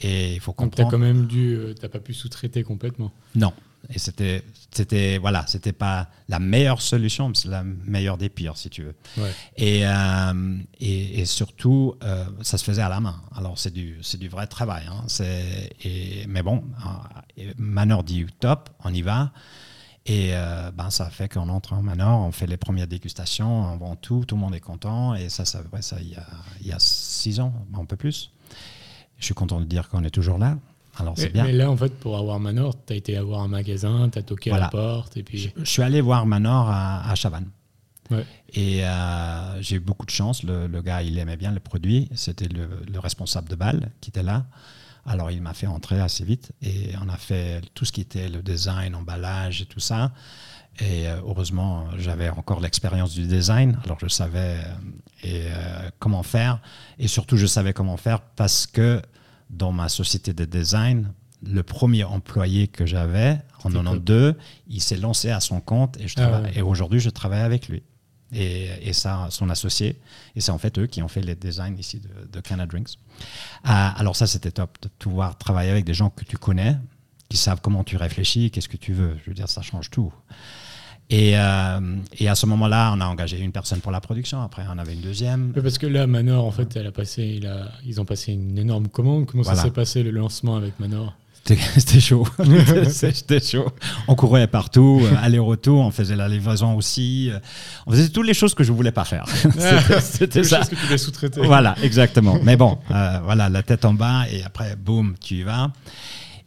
Et il faut comprendre. Tu quand même dû. Euh, tu pas pu sous-traiter complètement? Non. Et c'était, c'était voilà, c'était pas la meilleure solution, mais c'est la meilleure des pires, si tu veux. Et, euh, et, et, surtout, euh, ça se faisait à la main. Alors, c'est du, c'est du vrai travail. Hein. C'est, et, mais bon, Manor dit top, on y va. Et ben, ça fait qu'on entre en Manor, on fait les premières dégustations, on vend tout, tout le monde est content. Et ça, ça, ça il, y a, il y a six ans, un peu plus. Je suis content de dire qu'on est toujours là. Alors c'est bien. Mais là, en fait, pour avoir Manor, tu as été avoir un magasin, tu as toqué à la porte. Et puis... Je, suis allé voir Manor à, à Chavannes. Et euh, j'ai eu beaucoup de chance. Le, gars, il aimait bien le produit. C'était le, responsable de balle qui était là. Alors, il m'a fait entrer assez vite. Et on a fait tout ce qui était le design, emballage et tout ça. Et euh, heureusement, j'avais encore l'expérience du design. Alors, je savais euh, comment faire. Et surtout, je savais comment faire parce que dans ma société de design, le premier employé que j'avais en 92, il s'est lancé à son compte et, ah et aujourd'hui je travaille avec lui. Et, et, ça, son associé. Et c'est en fait eux qui ont fait les designs ici de, de Canada Drinks. Ah, alors ça, c'était top de pouvoir travailler avec des gens que tu connais, qui savent comment tu réfléchis, qu'est-ce que tu veux. Je veux dire, ça change tout. Et, euh, et, à ce moment-là, on a engagé une personne pour la production. Après, on avait une deuxième. parce que là, Manor, en fait, elle a passé, il a, ils ont passé une énorme commande. Comment ça s'est passé le lancement avec Manor? C'était chaud. C'était chaud. On courait partout, euh, aller-retour, on faisait la livraison aussi. Euh, on faisait toutes les choses que je voulais pas faire. C'était ça. Choses que tu voulais sous-traiter. Voilà, exactement. Mais bon, voilà, la tête en bas et après, boum, tu y vas.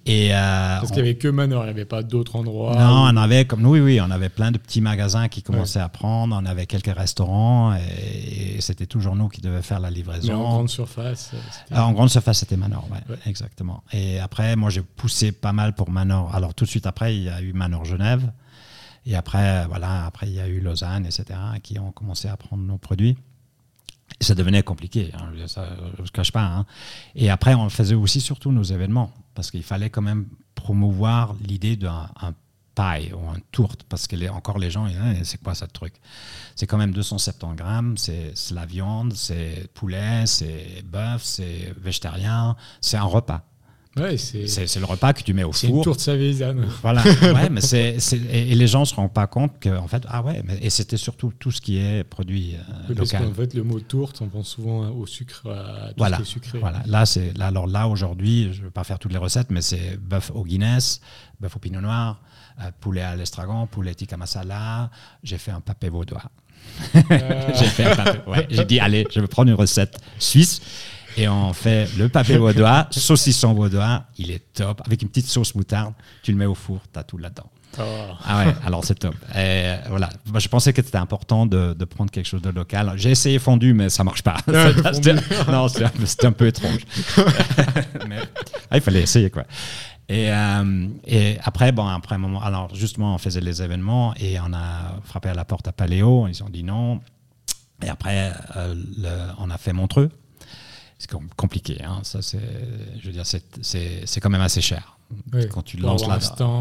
Et euh, Parce qu'il n'y avait que Manor, il n'y avait pas d'autres endroits. Non, on avait comme oui, oui, on avait plein de petits magasins qui commençaient à prendre. On avait quelques restaurants et, c'était toujours nous qui devions faire la livraison. Mais en grande surface. Euh, en grande surface, c'était Manor, ouais, exactement. Et après, moi, j'ai poussé pas mal pour Manor. Alors tout de suite après, il y a eu Manor Genève. Et après, voilà, après il y a eu Lausanne, etc., qui ont commencé à prendre nos produits ça devenait compliqué, hein, ça, je ne cache pas. Hein. Et après, on faisait aussi surtout nos événements, parce qu'il fallait quand même promouvoir l'idée d'un paille ou un tourte, parce que les, encore les gens, hein, c'est quoi ce truc? C'est quand même 270 grammes, c'est la viande, c'est poulet, c'est bœuf, c'est végétarien, c'est un repas. Ouais, c'est le repas que tu mets au four. C'est une tourte savézane. Voilà, ouais, mais c'est et, les gens ne se rendent pas compte que, en fait, ah ouais, mais, et c'était surtout tout ce qui est produit euh, local. Parce qu'en fait, le mot tourte, on pense souvent au sucre, à tout voilà, ce qui est sucré. Voilà, là, c'est, là, alors là, aujourd'hui, je ne vais pas faire toutes les recettes, mais c'est bœuf au Guinness, bœuf au pinot noir, euh, poulet à l'estragon, poulet tikka masala, j'ai fait un papé vaudois. Euh. ouais, j'ai dit, allez, je vais prendre une recette suisse et on fait le papier vaudois, saucisson vaudois, il est top, avec une petite sauce moutarde, tu le mets au four, tu as tout là-dedans. Oh. Ah ouais, alors c'est top. Et voilà, Moi, je pensais que c'était important de, de, prendre quelque chose de local. J'ai essayé fondu, mais ça marche pas. non, c'était un, peu étrange. mais, ah, il fallait essayer quoi. Et, euh, et, après, bon, après un moment, alors justement, on faisait les événements et on a frappé à la porte à Paléo. Ils ont dit non. Et après, euh, on a fait Montreux c'est compliqué. Hein. Ça, c'est, je veux dire, c'est quand même assez cher. Quand tu lances là,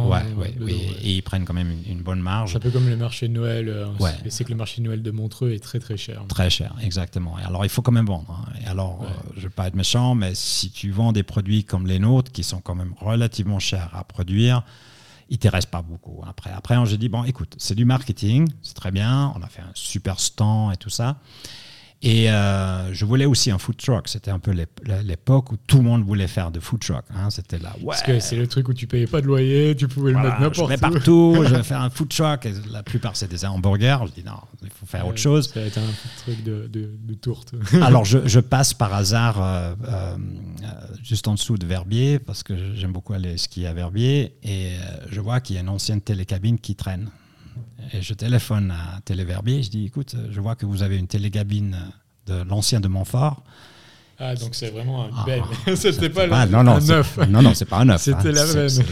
ouais, ouais, et, ils prennent quand même une, bonne marge. C'est un peu comme le marché de Noël. Euh, et c'est que le marché de Noël de Montreux est très très cher. Très cher, exactement. Et alors il faut quand même vendre. Hein. Et alors, euh, je ne veux pas être méchant, mais si tu vends des produits comme les nôtres, qui sont quand même relativement chers à produire, il te reste pas beaucoup. Après, après, j'ai dit bon, écoute, c'est du marketing, c'est très bien. On a fait un super stand et tout ça. Et euh, je voulais aussi un food truck. C'était un peu l'époque où tout le monde voulait faire de food truck. Hein. C'était là. Ouais. Parce que c'est le truc où tu payais pas de loyer, tu pouvais le mettre n'importe où. partout. je vais faire un food truck. Et la plupart c'est des hamburgers. Je dis non, il faut faire autre chose. Ça va être un truc de, de, tourte. Alors je, je, passe par hasard euh, euh, juste en dessous de Verbier parce que j'aime beaucoup aller skier à Verbier et je vois qu'il y a une ancienne télécabine qui traîne. Et je téléphone à Téléverbier, je dis écoute, je vois que vous avez une télégabine de l'ancien de Montfort. Ah, donc c'est vraiment un belle. Ah, c'était pas ah, non, non, un œuf. Non, non, c'est pas un œuf. C'était hein. la veine.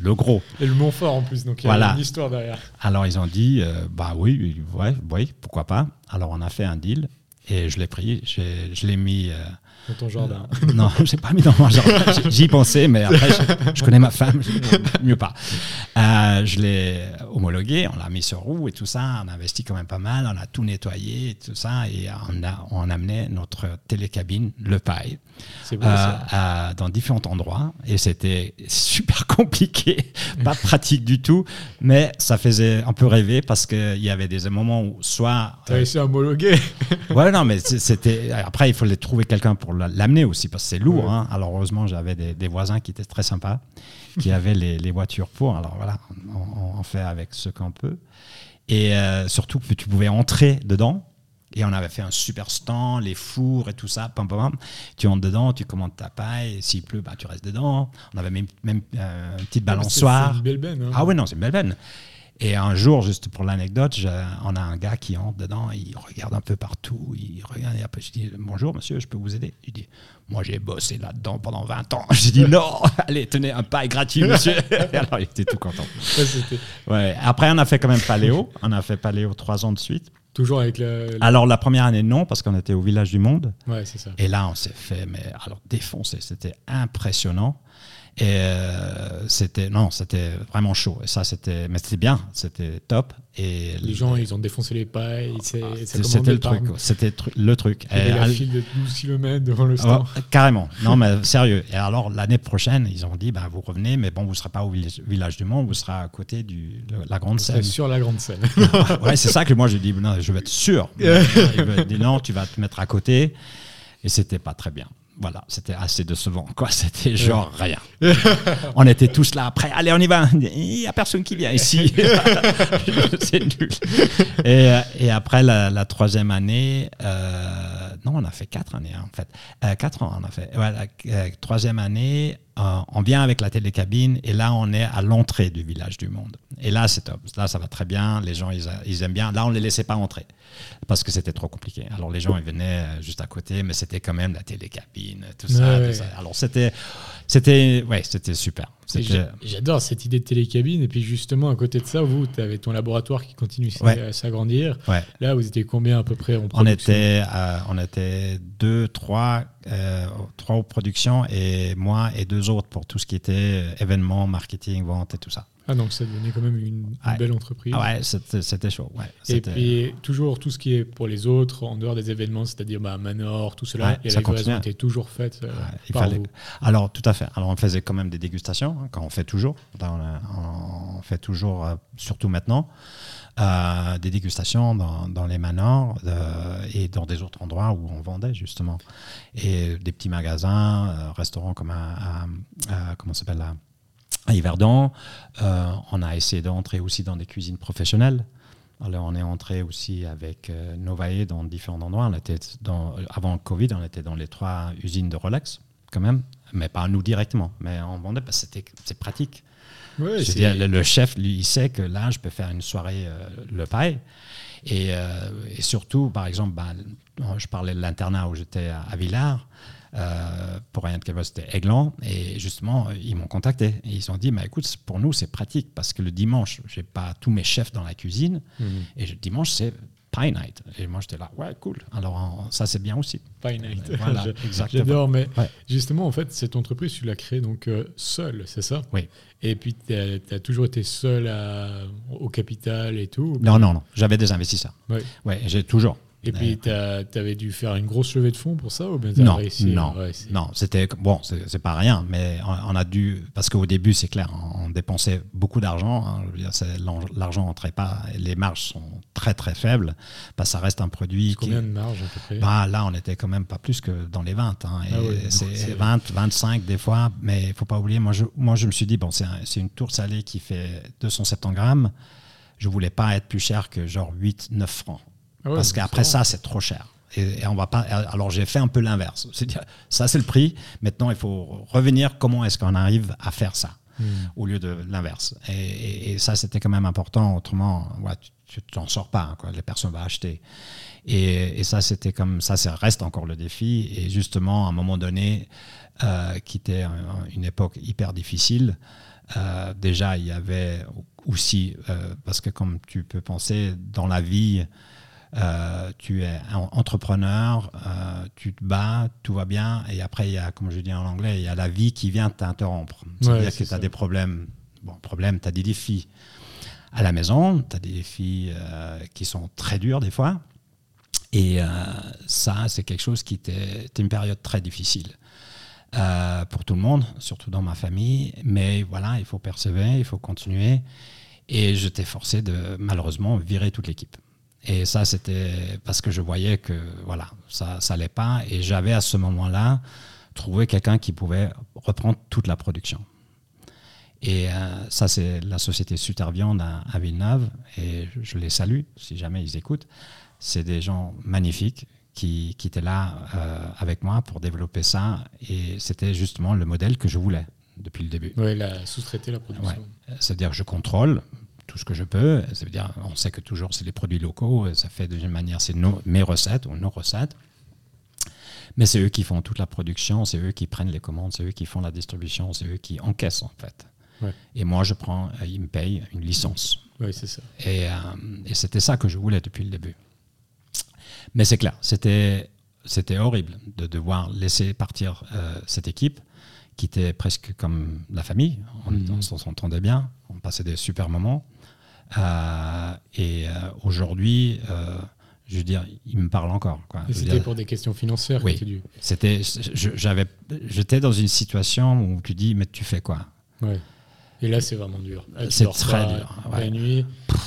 Le gros. Et le Montfort en plus, donc il y a une histoire derrière. Alors ils ont dit, euh, bah oui, ouais, oui, pourquoi pas. Alors on a fait un deal et je l'ai pris, je l'ai mis. Euh, dans ton jardin Non, je pas mis dans mon jardin. J'y pensais, mais après, je, connais ma femme, mieux pas. Euh, je l'ai homologué, on l'a mis sur roue et tout ça. On a investi quand même pas mal, on a tout nettoyé et tout ça. Et on a, on amené notre télécabine, le paille, euh, dans différents endroits. Et c'était super compliqué, pas pratique du tout, mais ça faisait un peu rêver parce qu'il y avait des moments où soit. Tu as essayé homologuer Ouais, non, mais c'était. Après, il fallait trouver quelqu'un pour l'amener aussi, parce que c'est lourd. Hein. Alors heureusement, j'avais des, voisins qui étaient très sympas, qui avaient les, voitures pour. Alors voilà, on, fait avec ce qu'on peut. Et euh, surtout que tu pouvais entrer dedans. Et on avait fait un super stand, les fours et tout ça. Pam, pam, Tu entres dedans, tu commandes ta paille. S'il pleut, bah, tu restes dedans. On avait même, même euh, une petite balançoire. C'est une belle benne. Hein. Ah ouais, non, c'est une belle benne. Et un jour, juste pour l'anecdote, on a un gars qui entre dedans, il regarde un peu partout, il regarde et après je dis Bonjour monsieur, je peux vous aider? Il dit Moi j'ai bossé là-dedans pendant 20 ans. Je dis Non, allez, tenez un paille gratuit monsieur. alors il était tout content. Ouais, Après, on a fait quand même Paléo, on a fait Paléo trois ans de suite. Toujours avec le, Alors la première année non parce qu'on était au village du monde. Ouais, c'est ça. Et là on s'est fait mais alors défoncer, c'était impressionnant. Et euh, c'était non, c'était vraiment chaud. Et ça, c'était, mais c'était bien, c'était top. Et les gens, ils ont défoncé les pailles. C'était le truc. C'était le truc. Et la file de 12 km devant le stand. carrément. Non, mais sérieux. Et alors l'année prochaine, ils ont dit, bah, vous revenez, mais bon, vous ne serez pas au village du Mont, vous serez à côté de la grande scène. Sur la grande scène. ouais, c'est ça que moi je dis, non, je vais être sûr. il dit non, tu vas te mettre à côté. Et c'était pas très bien voilà, c'était assez décevant, quoi. C'était genre rien. on était tous là après, allez, on y va. Il n'y a personne qui vient ici. c'est nul. Et, et après la, troisième année, euh, non, on a fait quatre années en fait. Euh, quatre ans, on a fait. Voilà, euh, troisième année, euh, on vient avec la télécabine et là, on est à l'entrée du village du monde. Et là, c'est top. Là, ça va très bien. Les gens, ils, aiment bien. Là, on ne les laissait pas entrer parce que c'était trop compliqué. Alors, les gens, ils venaient euh, juste à côté, mais c'était quand même la télécabine, tout ça. Tout ça. Alors, c'était, c'était, ouais, c'était super. J'adore cette idée de télécabine. Et puis justement, à côté de ça, vous, tu avais ton laboratoire qui continue à s'agrandir. Là, vous étiez combien à peu près en on était, on était deux, trois, euh, trois en production et moi et deux autres pour tout ce qui était euh, événements, marketing, vente et tout ça. Ah donc ça devenait quand même une, belle entreprise. Ah ouais, c'était chaud. Ouais, et puis toujours tout ce qui est pour les autres, en dehors des événements, c'est-à-dire bah, Manor, tout cela, et la livraison était toujours faite euh, fallait... Alors tout à fait. Alors on faisait quand même des dégustations, hein, quand on fait toujours. On, fait toujours, euh, surtout maintenant. Euh, des dégustations dans, dans les manors et dans des autres endroits où on vendait justement. Et des petits magasins, restaurants comme à, à comment s'appelle là à Yverdon. Euh, on a essayé d'entrer aussi dans des cuisines professionnelles. Alors, on est entré aussi avec euh, Novae dans différents endroits. On était dans, avant le Covid, on était dans les trois usines de Rolex, quand même, mais pas nous directement. Mais on vendait parce que c'est pratique. le, chef, lui, il sait que là, je peux faire une soirée euh, le paille. Et, surtout, par exemple, bah, je parlais de l'internat où j'étais à, à Villars. Euh, pour rien de quelque c'était Aiglan. Et justement, ils m'ont contacté. Et ils ont dit bah, écoute, pour nous, c'est pratique parce que le dimanche, j'ai pas tous mes chefs dans la cuisine. Mhm. Et le dimanche, c'est Pie Night. Et moi, j'étais là, ouais, cool. Alors, ça, c'est bien aussi. Pie Night. Voilà, exactement. J'adore, mais justement, en fait, cette entreprise, tu l'as créée donc euh, seule, c'est ça? Oui. Et puis, tu as, toujours été seul au capital et tout? Non, non, non. J'avais des investisseurs. Oui. Ouais, j'ai toujours. Et puis, tu avais dû faire une grosse levée de fonds pour ça ou bien Non, non, non c'était bon, c'est pas rien, mais on, a dû parce qu'au début, c'est clair, on dépensait beaucoup d'argent. Hein, L'argent n'entrait pas, les marges sont très très faibles. Parce ça reste un produit. Combien de marge à peu près? Bah, Là, on était quand même pas plus que dans les 20. Hein, ah c'est 20, 25 des fois, mais il faut pas oublier. Moi, je, moi, je me suis dit bon, c'est une tour salée qui fait 270 grammes. Je voulais pas être plus cher que genre 8, 9 francs. Ah parce qu'après ça, c'est trop cher. Et, on va pas. Alors j'ai fait un peu l'inverse. C'est-à-dire, ça c'est le prix. Maintenant, il faut revenir. Comment est-ce qu'on arrive à faire ça hmm. au lieu de l'inverse et, ça, c'était quand même important. Autrement, ouais, tu t'en sors pas. Quoi. Les personnes vont acheter. Et, ça, c'était comme ça, ça reste encore le défi. Et justement, à un moment donné, euh, qui était une époque hyper difficile, euh, déjà, il y avait aussi, euh, parce que comme tu peux penser, dans la vie, tu es entrepreneur, tu te bats, tout va bien, et après, il y a, comme je dis en anglais, il y a la vie qui vient t'interrompre. C'est-à-dire que tu as des problèmes, bon, problèmes, tu as des défis à la maison, tu as des défis qui sont très durs des fois, et ça, c'est quelque chose qui était une période très difficile. Euh, pour tout le monde, surtout dans ma famille. Mais voilà, il faut persévérer, il faut continuer. Et j'étais forcé de malheureusement virer toute l'équipe. Et ça, c'était parce que je voyais que voilà, ça n'allait pas. Et j'avais à ce moment-là trouvé quelqu'un qui pouvait reprendre toute la production. Et euh, ça, c'est la société Suterviande à, à Villeneuve. Et je les salue si jamais ils écoutent. C'est des gens magnifiques qui, était là euh, avec moi pour développer ça. Et c'était justement le modèle que je voulais depuis le début. Oui, la sous-traiter la production. C'est-à-dire je contrôle tout ce que je peux. C'est-à-dire on sait que toujours c'est les produits locaux. Ça fait d'une manière, c'est mes recettes ou nos recettes. Mais c'est eux qui font toute la production, c'est eux qui prennent les commandes, c'est eux qui font la distribution, c'est eux qui encaissent en fait. Et moi, je prends, euh, ils me payent une licence. Oui, c'est ça. Et, euh, et c'était ça que je voulais depuis le début. Mais c'est clair, c'était, c'était horrible de devoir laisser partir euh, cette équipe qui était presque comme la famille. On, mhm. s'entendait bien, on passait des super moments. Euh, et euh, aujourd'hui, je veux dire, il me parle encore. Et c'était pour des questions financières Oui, c'était, j'avais, j'étais dans une situation où tu dis, mais tu fais quoi? Ouais. Et là, c'est vraiment dur. c'est très dur. La nuit,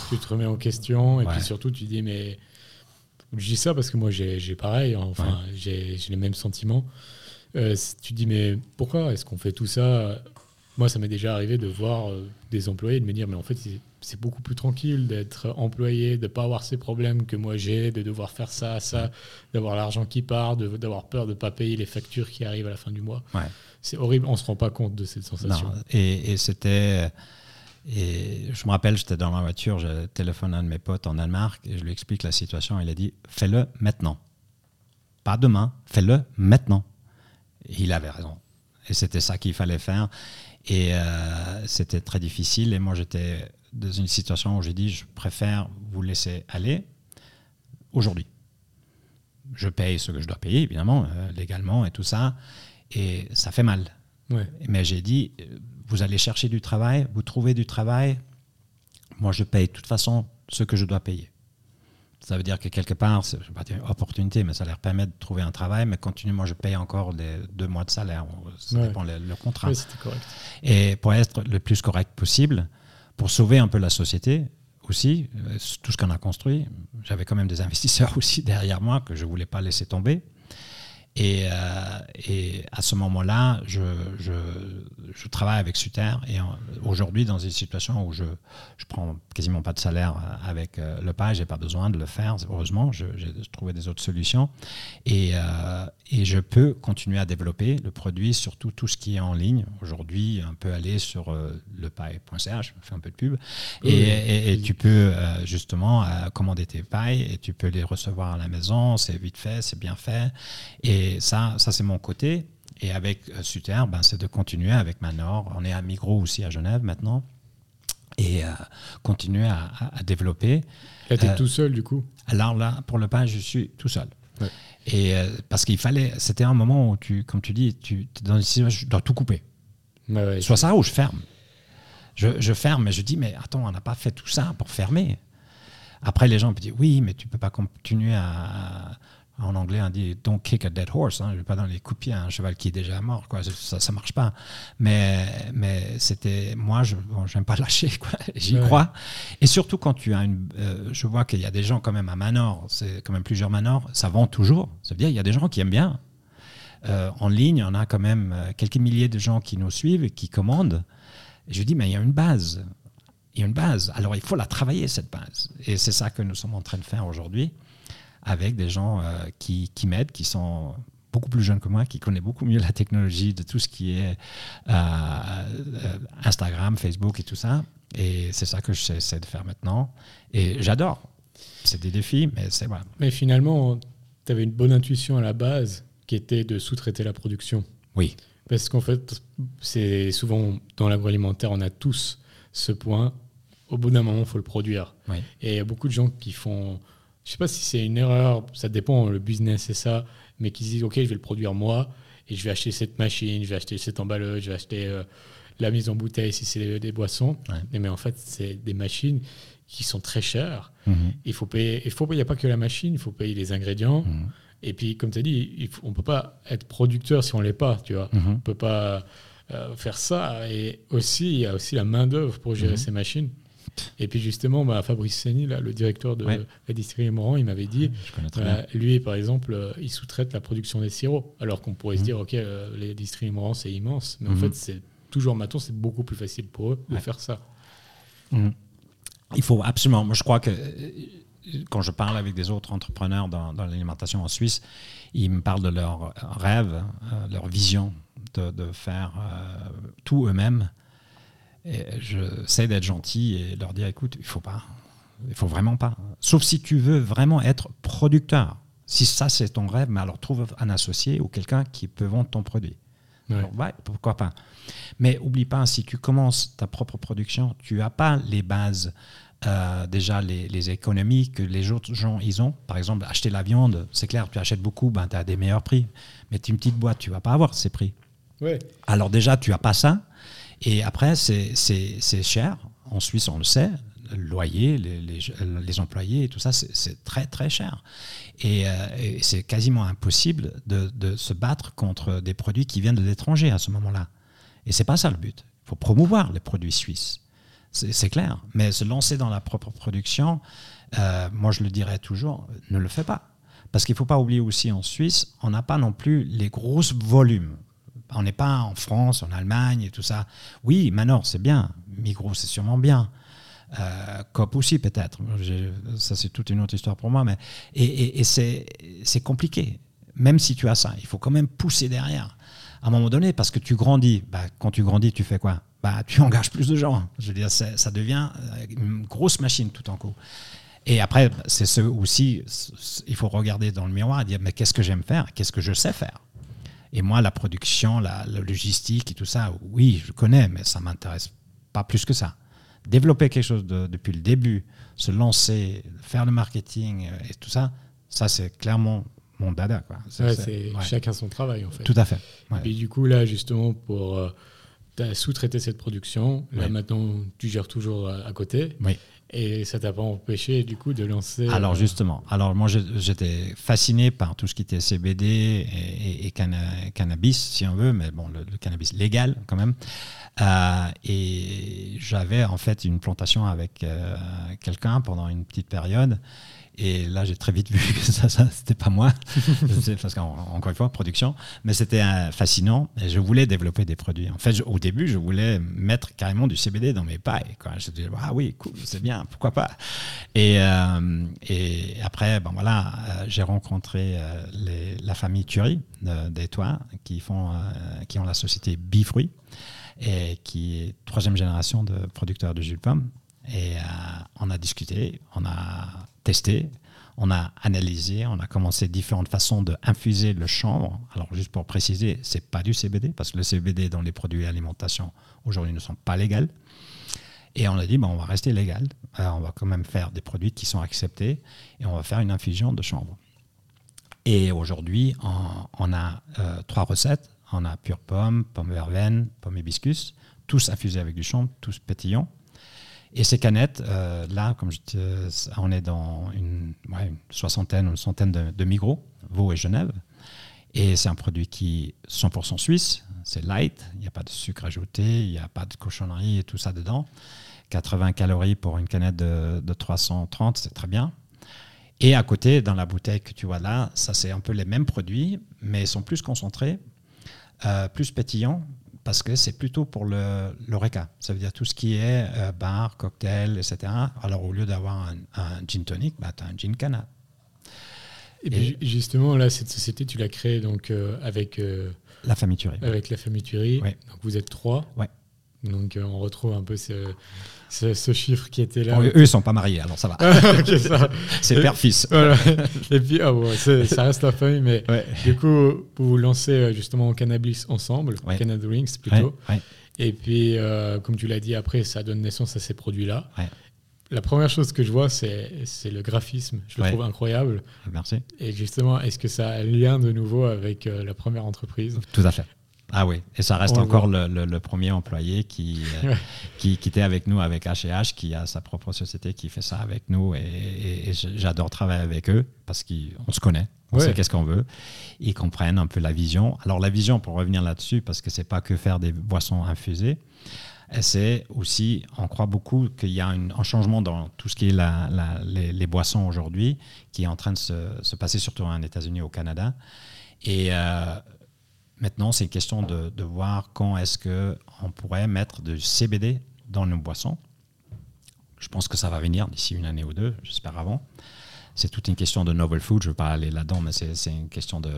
tu te remets en question, et puis surtout, tu dis, mais je dis ça parce que moi, j'ai pareil, hein. enfin, j'ai les mêmes sentiments. Euh, tu te dis, mais pourquoi est-ce qu'on fait tout ça? Moi, ça m'est déjà arrivé de voir euh, des employés de me dire, mais en fait, c'est beaucoup plus tranquille d'être employé, de ne pas avoir ces problèmes que moi j'ai, de devoir faire ça, ça, d'avoir l'argent qui part, d'avoir peur de ne pas payer les factures qui arrivent à la fin du mois. C'est horrible, on ne se rend pas compte de cette sensation. et, et c'était et je me rappelle, j'étais dans ma voiture, je téléphone à un de mes potes en Danemark et je lui explique la situation. Il a dit Fais-le maintenant. Pas demain, fais-le maintenant. Il avait raison. Et c'était ça qu'il fallait faire. Et euh, c'était très difficile. Et moi, j'étais dans une situation où j'ai dit Je préfère vous laisser aller aujourd'hui. Je paye ce que je dois payer, évidemment, euh, légalement et tout ça. Et ça fait mal. Mais j'ai dit vous allez chercher du travail, vous trouvez du travail, moi je paye de toute façon ce que je dois payer. Ça veut dire que quelque part, c'est pas une opportunité, mais ça leur permet de trouver un travail, mais continuellement, je paye encore les deux mois de salaire. Ça dépend le, contrat. Oui, correct. Et pour être le plus correct possible, pour sauver un peu la société aussi, euh, tout ce qu'on a construit, j'avais quand même des investisseurs aussi derrière moi que je voulais pas laisser tomber. Et, euh, et, à ce moment-là, je, je, je, travaille avec Suter et aujourd'hui, dans une situation où je, je prends quasiment pas de salaire avec euh, le pas, j'ai pas besoin de le faire, heureusement, j'ai trouvé des autres solutions. Et, euh, et, je peux continuer à développer le produit, surtout tout ce qui est en ligne. Aujourd'hui, on peut aller sur lepaille.ch, je fais un peu de pub, et, et, tu peux justement commander tes pailles et tu peux les recevoir à la maison, c'est vite fait, c'est bien fait. Et et ça, ça c'est mon côté. Et avec euh, Suter, ben, c'est de continuer avec Manor. On est à Migros aussi à Genève maintenant. Et euh, continuer à, développer. Et tu es euh, tout seul du coup? Alors là, pour le pain, je suis tout seul. Et parce qu'il fallait, c'était un moment où tu, comme tu dis, tu es dans une situation, je dois tout couper. Soit ça ou je ferme. Je, je, ferme, mais je dis, mais attends, on n'a pas fait tout ça pour fermer. Après, les gens me disent, oui, mais tu peux pas continuer à, en anglais, on dit don't kick a dead horse. Hein. Je ne vais pas dans les coups de pied un cheval qui est déjà mort. Quoi. Ça ne marche pas. Mais, mais c'était. Moi, je n'aime pas lâcher. J'y crois. Et surtout quand tu as une. Euh, je vois qu'il y a des gens quand même à Manor, c'est quand même plusieurs Manor, ça vend toujours. Ça veut dire qu'il y a des gens qui aiment bien. Euh, en ligne, on a quand même euh, quelques milliers de gens qui nous suivent et qui commandent. Et je dis, mais il y a une base. Il y a une base. Alors il faut la travailler, cette base. Et c'est ça que nous sommes en train de faire aujourd'hui avec des gens euh, qui, qui m'aident, qui sont beaucoup plus jeunes que moi, qui connaissent beaucoup mieux la technologie de tout ce qui est euh, euh, Instagram, Facebook et tout ça. Et c'est ça que j'essaie de faire maintenant. Et j'adore. c'est des défis, mais c'est voilà. Mais finalement, tu avais une bonne intuition à la base qui était de sous-traiter la production. Oui. Parce qu'en fait, c'est souvent dans l'agroalimentaire, on a tous ce point. Au bout d'un moment, il faut le produire. Et il y a beaucoup de gens qui font. Je sais pas si c'est une erreur, ça dépend, le business c'est ça, mais qui disent Ok, je vais le produire moi, et je vais acheter cette machine, je vais acheter cette emballeuse, je vais acheter euh, la mise en bouteille si c'est des, boissons. Mais en fait, c'est des machines qui sont très chères. Mhm. Il faut payer, il faut n'y a pas que la machine, il faut payer les ingrédients. Mhm. Et puis, comme tu as dit, on ne peut pas être producteur si on ne l'est pas, tu vois. Mhm. On ne peut pas euh, faire ça. Et aussi, il y a aussi la main-d'œuvre pour gérer ces machines. Et puis justement, bah, Fabrice Seni, là, le directeur de la distillerie Moran, il m'avait dit, euh, lui par exemple, euh, il sous-traite la production des sirops, alors qu'on pourrait se dire, ok, les distilleries Moran c'est immense, mais en fait c'est toujours maintenant c'est beaucoup plus facile pour eux de faire ça. Il faut absolument. Moi, je crois que quand je parle avec des autres entrepreneurs dans, l'alimentation en Suisse, ils me parlent de leur rêve, euh, leur vision de, faire euh, tout eux-mêmes. Et j'essaie d'être gentil et leur dire écoute, il faut pas. Il faut vraiment pas. Sauf si tu veux vraiment être producteur. Si ça, c'est ton rêve, mais alors trouve un associé ou quelqu'un qui peut vendre ton produit. Ouais. pourquoi pas. Mais oublie pas, si tu commences ta propre production, tu n'as pas les bases euh, déjà les, économies que les autres gens ils ont. Par exemple, acheter la viande, c'est clair, tu achètes beaucoup, ben, tu as des meilleurs prix. Mais tu une petite boîte, tu vas pas avoir ces prix. Alors déjà, tu as pas ça. Et après, c'est cher. En Suisse, on le sait. Le loyer, les, employés, tout ça, c'est très très cher. Et, euh, c'est quasiment impossible de, de, se battre contre des produits qui viennent de l'étranger à ce moment-là. Et c'est pas ça le but. Il faut promouvoir les produits suisses. C'est clair. Mais se lancer dans la propre production, euh, moi je le dirais toujours, ne le fais pas. Parce qu'il ne faut pas oublier aussi en Suisse, on n'a pas non plus les grosses volumes. On n'est pas en France, en Allemagne et tout ça. Oui, Manor, c'est bien. Migros, c'est sûrement bien. Euh, COP aussi, peut-être. Ça, c'est toute une autre histoire pour moi. Mais, et, c'est compliqué. Même si tu as ça, il faut quand même pousser derrière. À un moment donné, parce que tu grandis. Bah, quand tu grandis, tu fais quoi? Bah, tu engages plus de gens. Je veux dire, ça devient euh, une grosse machine tout en coup. Et après, c'est ce aussi, il faut regarder dans le miroir et dire, mais qu'est-ce que j'aime faire? Qu'est-ce que je sais faire? Et moi, la production, la, logistique et tout ça, oui, je connais, mais ça m'intéresse pas plus que ça. Développer quelque chose depuis le début, se lancer, faire le marketing euh, et tout ça, ça, c'est clairement mon dada. Quoi. c'est chacun son travail, en fait. Tout à fait. Et du coup, là, justement, pour... Euh, sous-traité cette production. Là, maintenant, tu gères toujours à, côté. Oui. Et ça t'a pas empêché, du coup, de lancer. Alors, euh, justement. Alors, moi, j'étais fasciné par tout ce qui était CBD et, et, cannabis, si on veut, mais bon, le, cannabis légal, quand même. Euh, et j'avais, en fait, une plantation avec euh, quelqu'un pendant une petite période. Et là, j'ai très vite vu que ça, ça c'était pas moi, parce qu'encore une fois, production, mais c'était euh, fascinant et je voulais développer des produits. En fait, au début, je voulais mettre carrément du CBD dans mes pailles. Quoi. Je disais, ah oui, cool, c'est bien, pourquoi pas? Et, euh, et après, bon voilà, euh, j'ai rencontré les, la famille Thury des Toits qui, font, qui ont la société Bifruit et qui est troisième génération de producteurs de jus de pomme. Et on a discuté, on a testé, on a analysé, on a commencé différentes façons d'infuser le chanvre. Alors juste pour préciser, c'est pas du CBD parce que le CBD dans les produits alimentation aujourd'hui ne sont pas légaux. Et on a dit, on va rester légal, on va quand même faire des produits qui sont acceptés et on va faire une infusion de chanvre. Et aujourd'hui, on, a euh, trois recettes. On a pure pomme, pomme verveine, pomme hibiscus, tous infusés avec du chanvre, tous pétillants. Et ces canettes, euh, là, comme je dis, on est dans une, soixantaine ou une centaine de, de Migros, Vaud et Genève. Et c'est un produit qui est 100% suisse, c'est light, il n'y a pas de sucre ajouté, il n'y a pas de cochonnerie et tout ça dedans. 80 calories pour une canette de, 330, c'est très bien. Et à côté, dans la bouteille que tu vois là, ça c'est un peu les mêmes produits, mais ils sont plus concentrés, euh, plus pétillants, parce que c'est plutôt pour le l'oreca. Ça veut dire tout ce qui est euh, bar, cocktail, etc. Alors au lieu d'avoir un, gin tonic, bah, tu as un gin cana. Et, puis justement, là, cette société, tu l'as créée donc, euh, avec... Euh, la famille Thury. Avec la famille Thury. Donc vous êtes trois. Ouais. Donc on retrouve un peu ce, ce, chiffre qui était là. eux, ils sont pas mariés, alors ça va. c'est père-fils. Et puis, ah ça reste la famille, mais du coup, vous vous lancez justement au cannabis ensemble, Canada Rings plutôt. Et puis, comme tu l'as dit, après, ça donne naissance à ces produits-là. La première chose que je vois, c'est le graphisme. Je le trouve incroyable. Merci. Et justement, est-ce que ça a un lien de nouveau avec la première entreprise? Tout à fait. Ah oui, et ça reste encore le, premier employé qui, euh, qui, qui, était avec nous avec H&H, qui a sa propre société qui fait ça avec nous. Et, j'adore travailler avec eux parce qu'on se connaît, on sait qu'est-ce qu'on veut. Ils comprennent un peu la vision. Alors la vision, pour revenir là-dessus, parce que c'est pas que faire des boissons infusées, c'est aussi, on croit beaucoup qu'il y a un changement dans tout ce qui est la, les, boissons aujourd'hui, qui est en train de se, se passer surtout en États-Unis, au Canada. Et euh, Maintenant, c'est une question de, voir quand est-ce qu'on pourrait mettre du CBD dans nos boissons. Je pense que ça va venir d'ici une année ou deux, j'espère avant. C'est toute une question de novel food, je ne veux pas aller là-dedans, mais c'est une question de,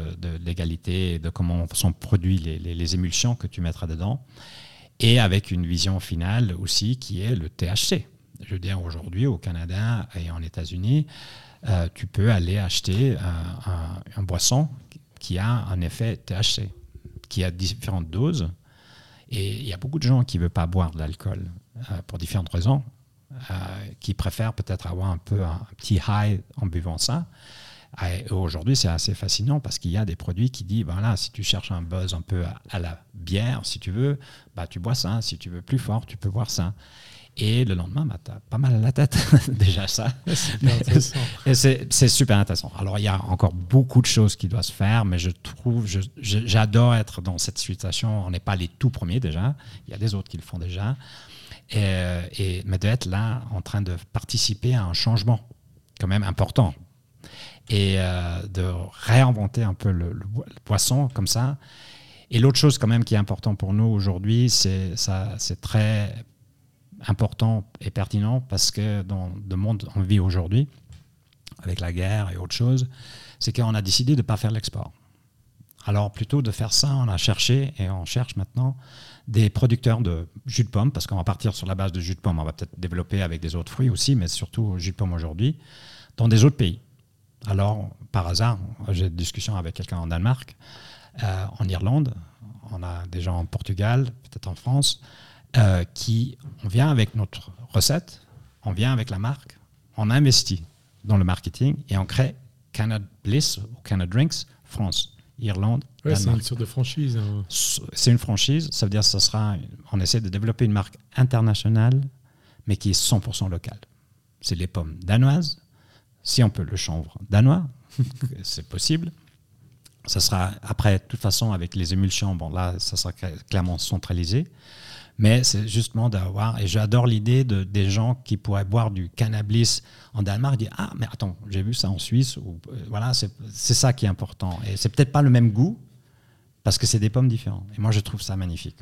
légalité de comment sont produits les, émulsions que tu mettras dedans. Et avec une vision finale aussi qui est le THC. Je veux dire, aujourd'hui, au Canada et en États-Unis, euh, tu peux aller acheter un boisson qui a un effet THC qui a différentes doses. Et il y a beaucoup de gens qui ne veulent pas boire de l'alcool euh, pour différentes raisons, euh, qui préfèrent peut-être avoir un peu un, petit high en buvant ça. Aujourd'hui, c'est assez fascinant parce qu'il y a des produits qui disent, voilà, si tu cherches un buzz un peu à, la bière, si tu veux, bah, tu bois ça. Si tu veux plus fort, tu peux boire ça. Et le lendemain, bah, tu as pas mal à la tête, déjà ça. et c'est super intéressant. Alors, il y a encore beaucoup de choses qui doivent se faire, mais je trouve, j'adore être dans cette situation. On n'est pas les tout premiers déjà. Il y a des autres qui le font déjà. Et, mais d'être là en train de participer à un changement quand même important. Et euh, de réinventer un peu le, le, poisson comme ça. Et l'autre chose quand même qui est important pour nous aujourd'hui, c'est ça, c'est très important et pertinent parce que dans le monde on vit aujourd'hui, avec la guerre et autre chose, c'est qu'on a décidé de ne pas faire l'export. Alors plutôt de faire ça, on a cherché et on cherche maintenant des producteurs de jus de pomme, parce qu'on va partir sur la base de jus de pomme, on va peut-être développer avec des autres fruits aussi, mais surtout jus de pomme aujourd'hui, dans des autres pays. Alors, par hasard, j'ai une discussion avec quelqu'un en Danemark, euh, en Irlande, on a des gens en Portugal, peut-être en France, euh, qui, on vient avec notre recette, on vient avec la marque, on investit dans le marketing et on crée Canada Bliss ou Canada Drinks France, Irlande. c'est une sorte de franchise. Hein. C'est une franchise, ça veut dire que ça sera, on essaie de développer une marque internationale, mais qui est 100% locale. C'est les pommes danoises, si on peut le chanvre danois, c'est possible. Ça sera après, de toute façon, avec les émulsions, bon là, ça sera clairement centralisé. Mais c'est justement d'avoir, et j'adore l'idée de, des gens qui pourraient boire du cannabis en Danemark, dire Ah, mais attends, j'ai vu ça en Suisse, ou euh, voilà, c'est ça qui est important. Et c'est peut-être pas le même goût, parce que c'est des pommes différentes. Et moi, je trouve ça magnifique.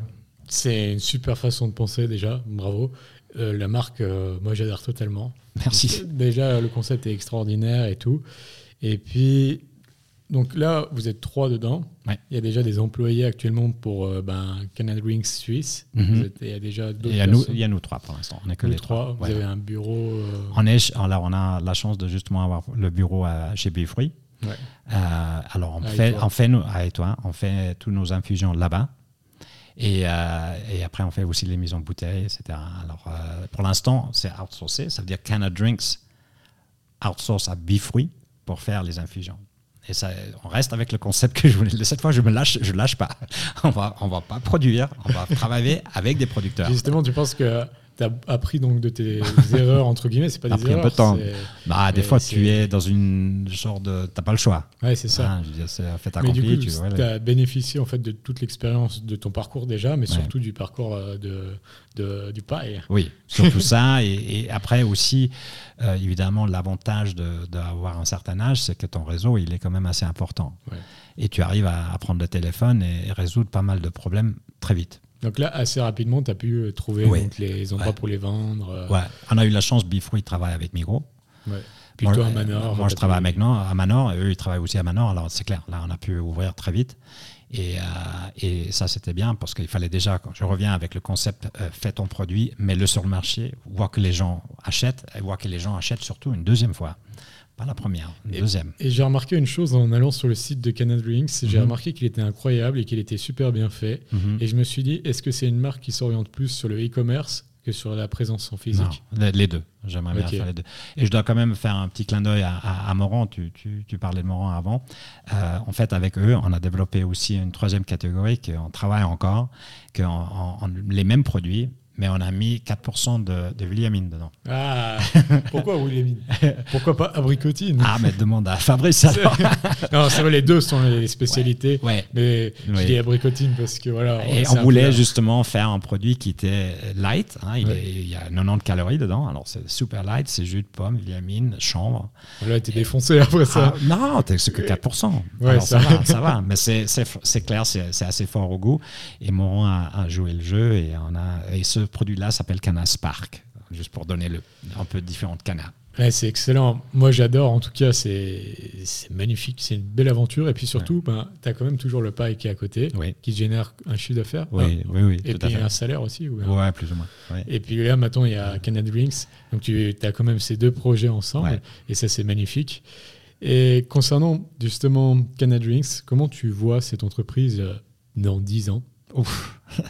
C'est une super façon de penser déjà, bravo. Euh, la marque, euh, moi j'adore totalement. Merci. déjà, le concept est extraordinaire et tout. Et puis, donc là, vous êtes trois dedans. Il y a déjà des employés actuellement pour euh, ben, Canada Rings Suisse. Mhm. il y a déjà d'autres. Il y a, nous, il y a nous trois pour l'instant. On n'est que les trois. Vous avez un bureau. Euh, on, est, alors on a la chance de justement avoir le bureau à, chez Bifruit. Ouais. Euh, alors on fait, on fait nous, à toi, on fait toutes nos infusions là-bas. Et, et, après, on fait aussi les mises en bouteille, etc. Alors, pour l'instant, c'est outsourcé. Ça veut dire Canada Drinks outsource à Bifruit pour faire les infusions. Et ça, on reste avec le concept que je voulais. Cette fois, je me lâche, je lâche pas. On va, on va pas produire, on va travailler avec des producteurs. Justement, tu penses que tu as appris donc de tes erreurs, entre guillemets, c'est pas des erreurs. un peu de temps. Bah, des fois, tu es dans une genre de. Tu pas le choix. Ouais, c'est ça. C'est fait mais du coup, tu as bénéficié en fait de toute l'expérience de ton parcours déjà, mais surtout du parcours euh, de, de, du paille. Oui, surtout ça. Et, après aussi, euh, évidemment, l'avantage d'avoir un certain âge, c'est que ton réseau, il est quand même assez important. Et tu arrives à, prendre le téléphone et résoudre pas mal de problèmes très vite. Donc là, assez rapidement, tu as pu euh, trouver les endroits pour les vendre. Ouais, on a eu la chance, Bifro, il travaille avec Migros. plutôt à Manor. Moi, je travaille à Manor, à Manor, et eux, ils travaillent aussi à Manor. Alors, c'est clair, là, on a pu ouvrir très vite. Et, euh, et ça, c'était bien parce qu'il fallait déjà, quand je reviens avec le concept, euh, fais ton produit, mets-le sur le marché, vois que les gens achètent, et vois que les gens achètent surtout une deuxième fois. Pas la première, une deuxième. Et j'ai remarqué une chose en allant sur le site de Canada Drinks, j'ai mhm. remarqué qu'il était incroyable et qu'il était super bien fait. Mhm. Et je me suis dit, est-ce que c'est une marque qui s'oriente plus sur le e-commerce que sur la présence en physique? Les deux. J'aimerais bien faire les deux. Et je dois quand même faire un petit clin d'œil à, à, Moran. Tu, tu, tu, parlais de Moran avant. Euh, en fait, avec eux, on a développé aussi une troisième catégorie qu'on travaille encore, que les mêmes produits, mais on a mis 4% de, de Williamine dedans. Ah, pourquoi Williamine? Pourquoi pas abricotine? Ah, mais demande à Fabrice alors. non, c'est vrai, les deux sont les spécialités. Ouais. Mais je dis abricotine parce que voilà. Et on voulait justement faire un produit qui était light. Hein, il, il, y a 90 calories dedans. Alors c'est super light, c'est jus de pomme, Williamine, chanvre. Là, t'es défoncé après ça. Ah, non, c'est que 4%. Ouais, ça, va, ça va. Mais c'est clair, c'est assez fort au goût. Et Moron a, a, joué le jeu et on a. Et ce produit-là s'appelle Cana Spark, juste pour donner le, un peu différentes canas. Ouais, c'est excellent. Moi, j'adore. En tout cas, c'est magnifique. C'est une belle aventure. Et puis surtout, ben, tu as quand même toujours le paille qui est à côté, qui génère un chiffre d'affaires. Oui, oui, oui. Et puis un salaire aussi. Oui, ouais, plus ou moins. Et puis là, maintenant, il y a Canada Drinks. Donc, tu as quand même ces deux projets ensemble. Et ça, c'est magnifique. Et concernant justement Canada Drinks, comment tu vois cette entreprise euh, dans 10 ans? Ouf.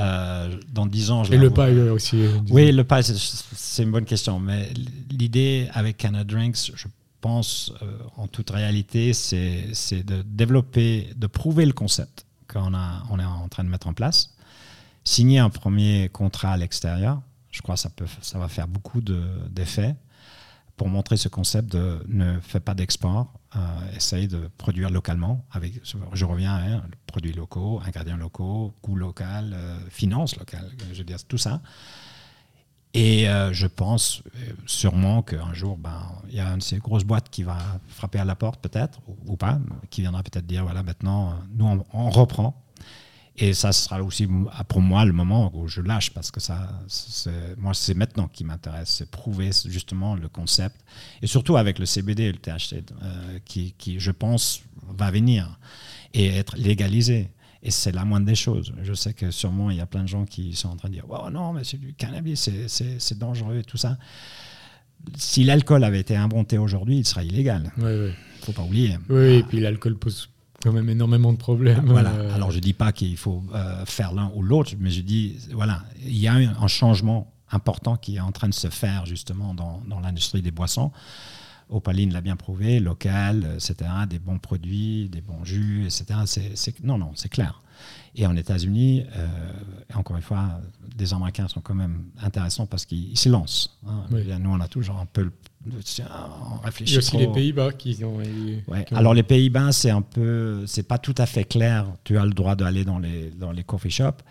Euh, dans 10 ans. Je Et le paille aussi. Euh, oui, le paille, c'est une bonne question. Mais l'idée avec Canada Drinks, je pense, euh, en toute réalité, c'est de développer, de prouver le concept qu'on on est en train de mettre en place, signer un premier contrat à l'extérieur. Je crois que ça, peut, ça va faire beaucoup d'effets pour montrer ce concept de ne fais pas d'export, euh, essaye de produire localement. Avec, je reviens à hein, produits locaux, ingrédients locaux, coût local, euh, finances locales, je veux dire tout ça. Et euh, je pense sûrement qu'un jour, ben, il y a une de ces grosses boîtes qui va frapper à la porte, peut-être, ou, pas, qui viendra peut-être dire voilà, maintenant, nous, on reprend et ça sera aussi pour moi le moment où je lâche parce que ça, moi, c'est maintenant qui m'intéresse, c'est prouver justement le concept et surtout avec le CBD et le THC euh, qui, qui, je pense, va venir et être légalisé. Et c'est la moindre des choses. Je sais que sûrement il y a plein de gens qui sont en train de dire oh non, mais c'est du cannabis, c'est dangereux et tout ça. Si l'alcool avait été inventé aujourd'hui, il serait illégal. Il ne faut pas oublier. Oui, et puis l'alcool pose quand même énormément de problèmes. Voilà. Euh. Alors je dis pas qu'il faut euh, faire l'un ou l'autre, mais je dis voilà, il y a un changement important qui est en train de se faire justement dans, dans l'industrie des boissons. Opaline l'a bien prouvé, local, etc., des bons produits, des bons jus, etc. Non, non, c'est clair. Et en États-Unis, euh, encore une fois, des Américains sont quand même intéressants parce qu'ils se lancent. Hein. Nous, on a toujours un peu le on réfléchit. Il y a aussi les Pays-Bas qui ont. Alors les Pays-Bas, c'est un peu, c'est pas tout à fait clair. Tu as le droit d'aller dans les dans les coffee shops,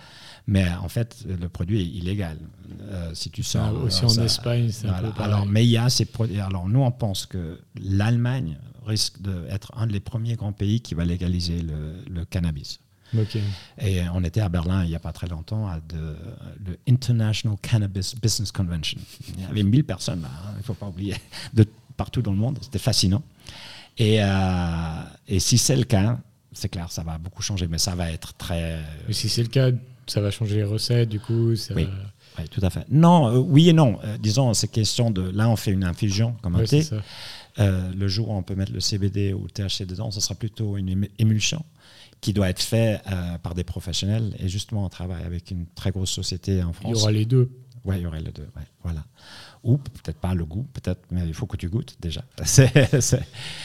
mais en fait le produit est illégal. Euh, si tu sors. Ah, aussi en Espagne, c'est un peu Alors mais il y a ces produits. Alors nous on pense que l'Allemagne risque d'être un des premiers grands pays qui va légaliser le, le cannabis. Et on était à Berlin il n'y a pas très longtemps à le International Cannabis Business Convention. Il y avait 1000 personnes là, hein, il ne faut pas oublier, de partout dans le monde. C'était fascinant. Et, euh, et si c'est le cas, c'est clair, ça va beaucoup changer, mais ça va être très. Mais si c'est le cas, ça va changer les recettes, du coup. oui. tout à fait. Non, euh, oui et non. Euh, disons, c'est question de. Là, on fait une infusion comme un thé. le jour où on peut mettre le CBD ou le THC dedans, ce sera plutôt une émulsion qui doit être fait euh, par des professionnels. Et justement, on travaille avec une très grosse société en France. Il y aura les deux. Oui, il y aura les deux. voilà. Ou peut-être pas le goût, peut-être, mais il faut que tu goûtes déjà. et, ça,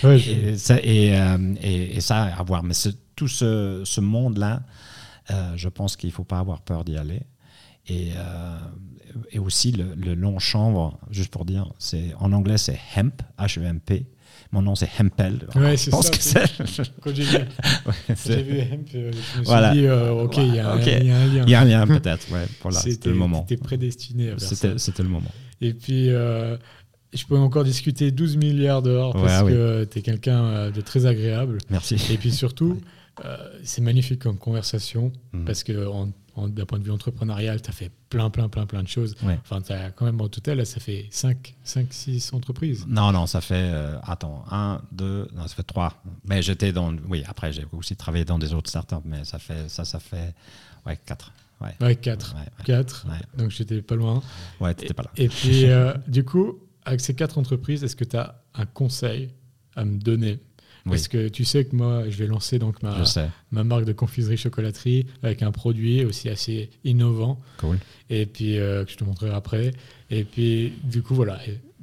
euh, et, et, ça, à voir. Mais tout ce, ce monde-là, euh, je pense qu'il ne faut pas avoir peur d'y aller. Et, et aussi le, le long chanvre, juste pour dire, c'est en anglais c'est hemp, H-E-M-P, mon nom, c'est Hempel. Ouais, c'est ça. Que c'est. Quand j'ai vu, vu, Hemp, euh, je me suis dit, euh, OK, il y, a un lien. Il y a un lien, peut-être. Ouais, voilà, c'était le moment. C'était prédestiné à C'était le moment. Et puis, euh, je peux encore discuter 12 milliards d'heures parce que tu es quelqu'un euh, de très agréable. Merci. Et puis surtout, euh, c'est magnifique comme conversation mm. parce que d'un point de vue entrepreneurial, tu as fait plein, plein, plein, plein de choses. Enfin, tu as quand même en total, ça fait 5, 5 6 entreprises. Non, non, ça fait, euh, attends, 1, 2, non, ça fait 3. Mais j'étais dans, oui, après, j'ai aussi travaillé dans des autres startups, mais ça fait, ça, ça fait, ouais, 4. Ouais, 4. 4. Donc, j'étais pas loin. Ouais, t'étais pas là. Et puis, du coup, avec ces quatre entreprises, est-ce que tu as un conseil à me donner? Parce que tu sais que moi, je vais lancer donc ma, ma marque de confiserie chocolaterie avec un produit aussi assez innovant. Cool. Et puis, euh, que je te montrerai après. Et puis, du coup, voilà.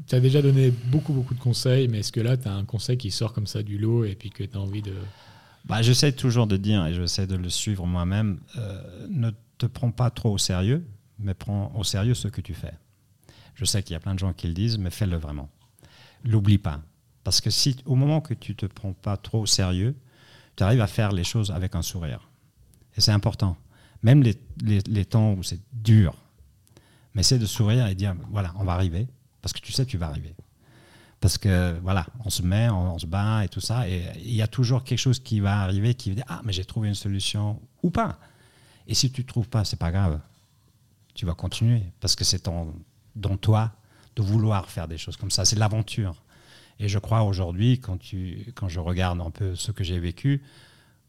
Tu as déjà donné beaucoup, beaucoup de conseils, mais est-ce que là, tu as un conseil qui sort comme ça du lot et puis que tu as envie de. Bah, j'essaie toujours de dire, et j'essaie de le suivre moi-même, euh, ne te prends pas trop au sérieux, mais prends au sérieux ce que tu fais. Je sais qu'il y a plein de gens qui le disent, mais fais-le vraiment. L'oublie pas. Parce que si au moment que tu te prends pas trop au sérieux, tu arrives à faire les choses avec un sourire. Et c'est important. Même les, les, temps où c'est dur, mais c'est de sourire et dire, voilà, on va arriver. Parce que tu sais, tu vas arriver. Parce que voilà, on se met, on, se bat et tout ça. Et il y a toujours quelque chose qui va arriver qui va dire, ah, mais j'ai trouvé une solution ou pas. Et si tu ne trouves pas, c'est pas grave. Tu vas continuer parce que c'est ton, dans toi de vouloir faire des choses comme ça. C'est l'aventure. Et je crois aujourd'hui, quand, quand je regarde un peu ce que j'ai vécu,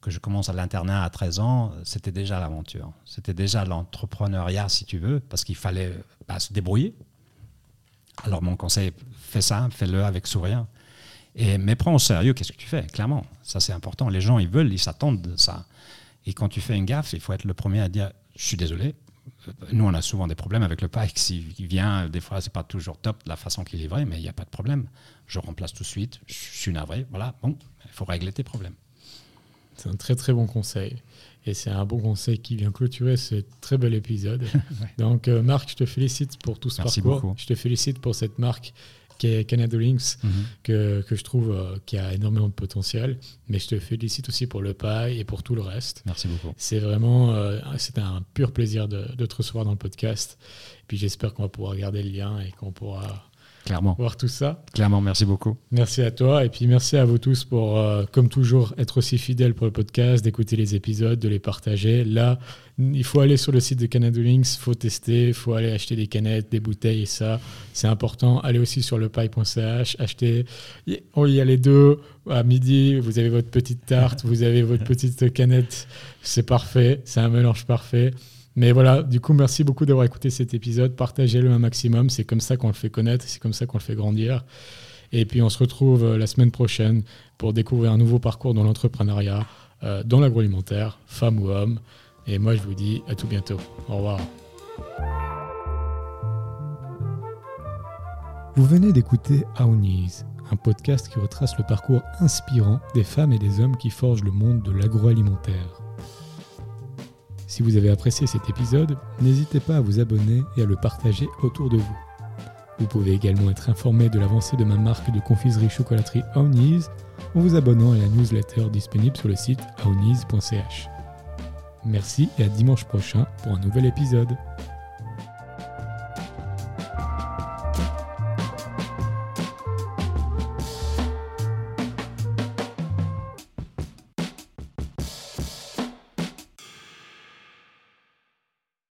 que je commence à l'internat à 13 ans, c'était déjà l'aventure. C'était déjà l'entrepreneuriat, si tu veux, parce qu'il fallait bah, se débrouiller. Alors mon conseil, fais ça, fais-le avec sourire. Et, mais prends au sérieux, qu'est-ce que tu fais Clairement, ça c'est important. Les gens, ils veulent, ils s'attendent de ça. Et quand tu fais une gaffe, il faut être le premier à dire, je suis désolé, nous, on a souvent des problèmes avec le pack. S'il vient, des fois, c'est pas toujours top la façon qu'il est livré, mais il n'y a pas de problème. Je remplace tout de suite. Je suis navré. Voilà, bon, il faut régler tes problèmes. C'est un très très bon conseil. Et c'est un bon conseil qui vient clôturer ce très bel épisode. Donc, euh, Marc, je te félicite pour tout ce Merci parcours. Beaucoup. Je te félicite pour cette marque qui est Canada Links, que, que, je trouve euh, qui a énormément de potentiel. Mais je te félicite aussi pour le paille et pour tout le reste. Merci beaucoup. C'est vraiment euh, un pur plaisir de, de, te recevoir dans le podcast. Et puis j'espère qu'on va pouvoir garder le lien et qu'on pourra Clairement. voir tout ça. Clairement, merci beaucoup. Merci à toi et puis merci à vous tous pour, euh, comme toujours, être aussi fidèles pour le podcast, d'écouter les épisodes, de les partager. Là, il faut aller sur le site de Canada Links, il faut tester, il faut aller acheter des canettes, des bouteilles et ça, c'est important. Allez aussi sur lepaille.ch, acheter. On y a les deux. À midi, vous avez votre petite tarte, vous avez votre petite canette. C'est parfait, c'est un mélange parfait. Mais voilà, du coup, merci beaucoup d'avoir écouté cet épisode. Partagez-le un maximum. C'est comme ça qu'on le fait connaître, c'est comme ça qu'on le fait grandir. Et puis, on se retrouve euh, la semaine prochaine pour découvrir un nouveau parcours dans l'entrepreneuriat, euh, dans l'agroalimentaire, femme ou homme. Et moi, je vous dis à tout bientôt. Au revoir. Vous venez d'écouter Aounies, un podcast qui retrace le parcours inspirant des femmes et des hommes qui forgent le monde de l'agroalimentaire. Si vous avez apprécié cet épisode, n'hésitez pas à vous abonner et à le partager autour de vous. Vous pouvez également être informé de l'avancée de ma marque de confiserie chocolaterie Aounies en vous abonnant à la newsletter disponible sur le site aounies.ch. Merci et à dimanche prochain pour un nouvel épisode.